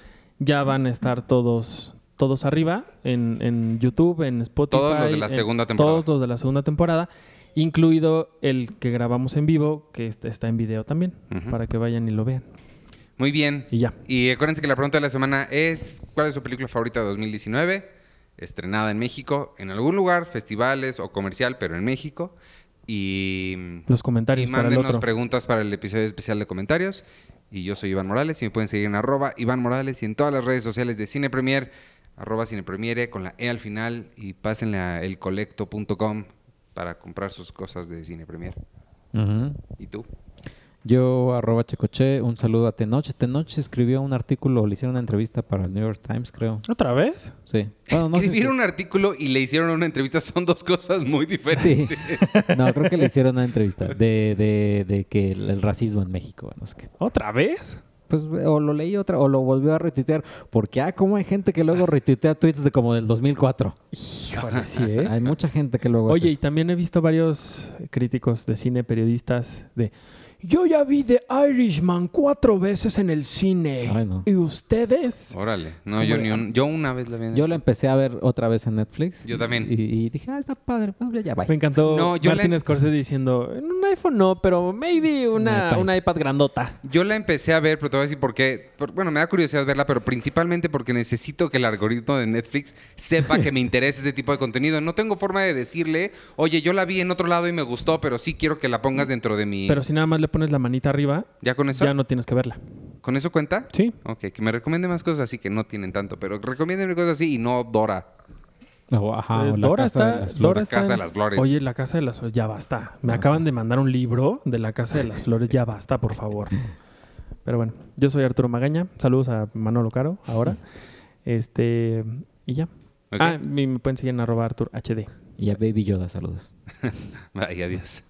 S4: ya van a estar todos, todos arriba en, en YouTube, en Spotify.
S1: Todos los de la
S4: en-
S1: segunda temporada.
S4: Todos los de la segunda temporada, incluido el que grabamos en vivo, que est- está en video también, para que vayan y lo vean.
S1: muy bien.
S4: Y ya.
S1: Y acuérdense que la pregunta de la semana es: ¿Cuál es su película favorita de 2019? Estrenada en México, en algún lugar, festivales o comercial, pero en México. Y,
S4: Los
S1: y
S4: comentarios para el
S1: mándenos
S4: otro.
S1: preguntas para el episodio especial de comentarios. Y yo soy Iván Morales y me pueden seguir en arroba Iván Morales y en todas las redes sociales de Cine Premier, arroba Cine Premiere con la E al final y pásenle a elcolecto.com para comprar sus cosas de Cine Premier. ¿Y tú?
S5: Yo, arroba Checoche, un saludo a Tenoch. Tenoch escribió un artículo, le hicieron una entrevista para el New York Times, creo.
S4: ¿Otra vez?
S5: Sí. Bueno, no sé
S1: Escribir
S5: si-
S1: un artículo y le hicieron una entrevista son dos cosas muy diferentes.
S5: Sí. No, creo que le hicieron una entrevista de, de, de que el, el racismo en México, no sé qué.
S4: ¿Otra vez?
S5: Pues o lo leí otra, o lo volvió a retuitear. Porque, ah, como hay gente que luego retuitea tweets de como del 2004.
S4: Híjole, sí, ¿eh?
S5: Hay mucha gente que luego
S4: Oye,
S5: hace
S4: y
S5: eso.
S4: también he visto varios críticos de cine, periodistas, de... Yo ya vi The Irishman cuatro veces en el cine.
S5: Ay, no.
S4: ¿Y ustedes?
S1: Órale. No, yo ni un- yo una vez la vi en
S5: Yo la empecé a ver otra vez en Netflix.
S1: Yo también.
S5: Y, y dije, ah, está padre. Bueno, ya, bye.
S4: Me encantó
S1: No, yo
S4: Martin
S1: la-
S4: Scorsese diciendo, en un iPhone no, pero maybe una,
S5: iPad.
S4: una iPad grandota.
S1: Yo la empecé a ver, pero te voy a decir por qué. Por- bueno, me da curiosidad verla, pero principalmente porque necesito que el algoritmo de Netflix sepa que me interesa ese tipo de contenido. No tengo forma de decirle, oye, yo la vi en otro lado y me gustó, pero sí quiero que la pongas dentro de mi...
S4: Pero si nada más le pones la manita arriba,
S1: ¿Ya con eso?
S4: ya no tienes que verla.
S1: ¿Con eso cuenta?
S4: Sí.
S1: Ok, que me recomiende más cosas así que no tienen tanto, pero recomiéndenme cosas así y no Dora.
S5: Ajá,
S4: Eh, Dora
S5: Casa de
S4: está,
S5: las
S4: Dora
S1: Casa de las Flores.
S4: Oye, la Casa de las Flores, ya basta. Me
S5: Ah,
S4: acaban de mandar un libro de la Casa de las Flores, ya basta, por favor. Pero bueno, yo soy Arturo Magaña. Saludos a Manolo Caro ahora. Este, y ya. Ah, me pueden seguir en arroba Artur HD.
S5: Y a Baby Yoda, saludos.
S1: Ay, adiós.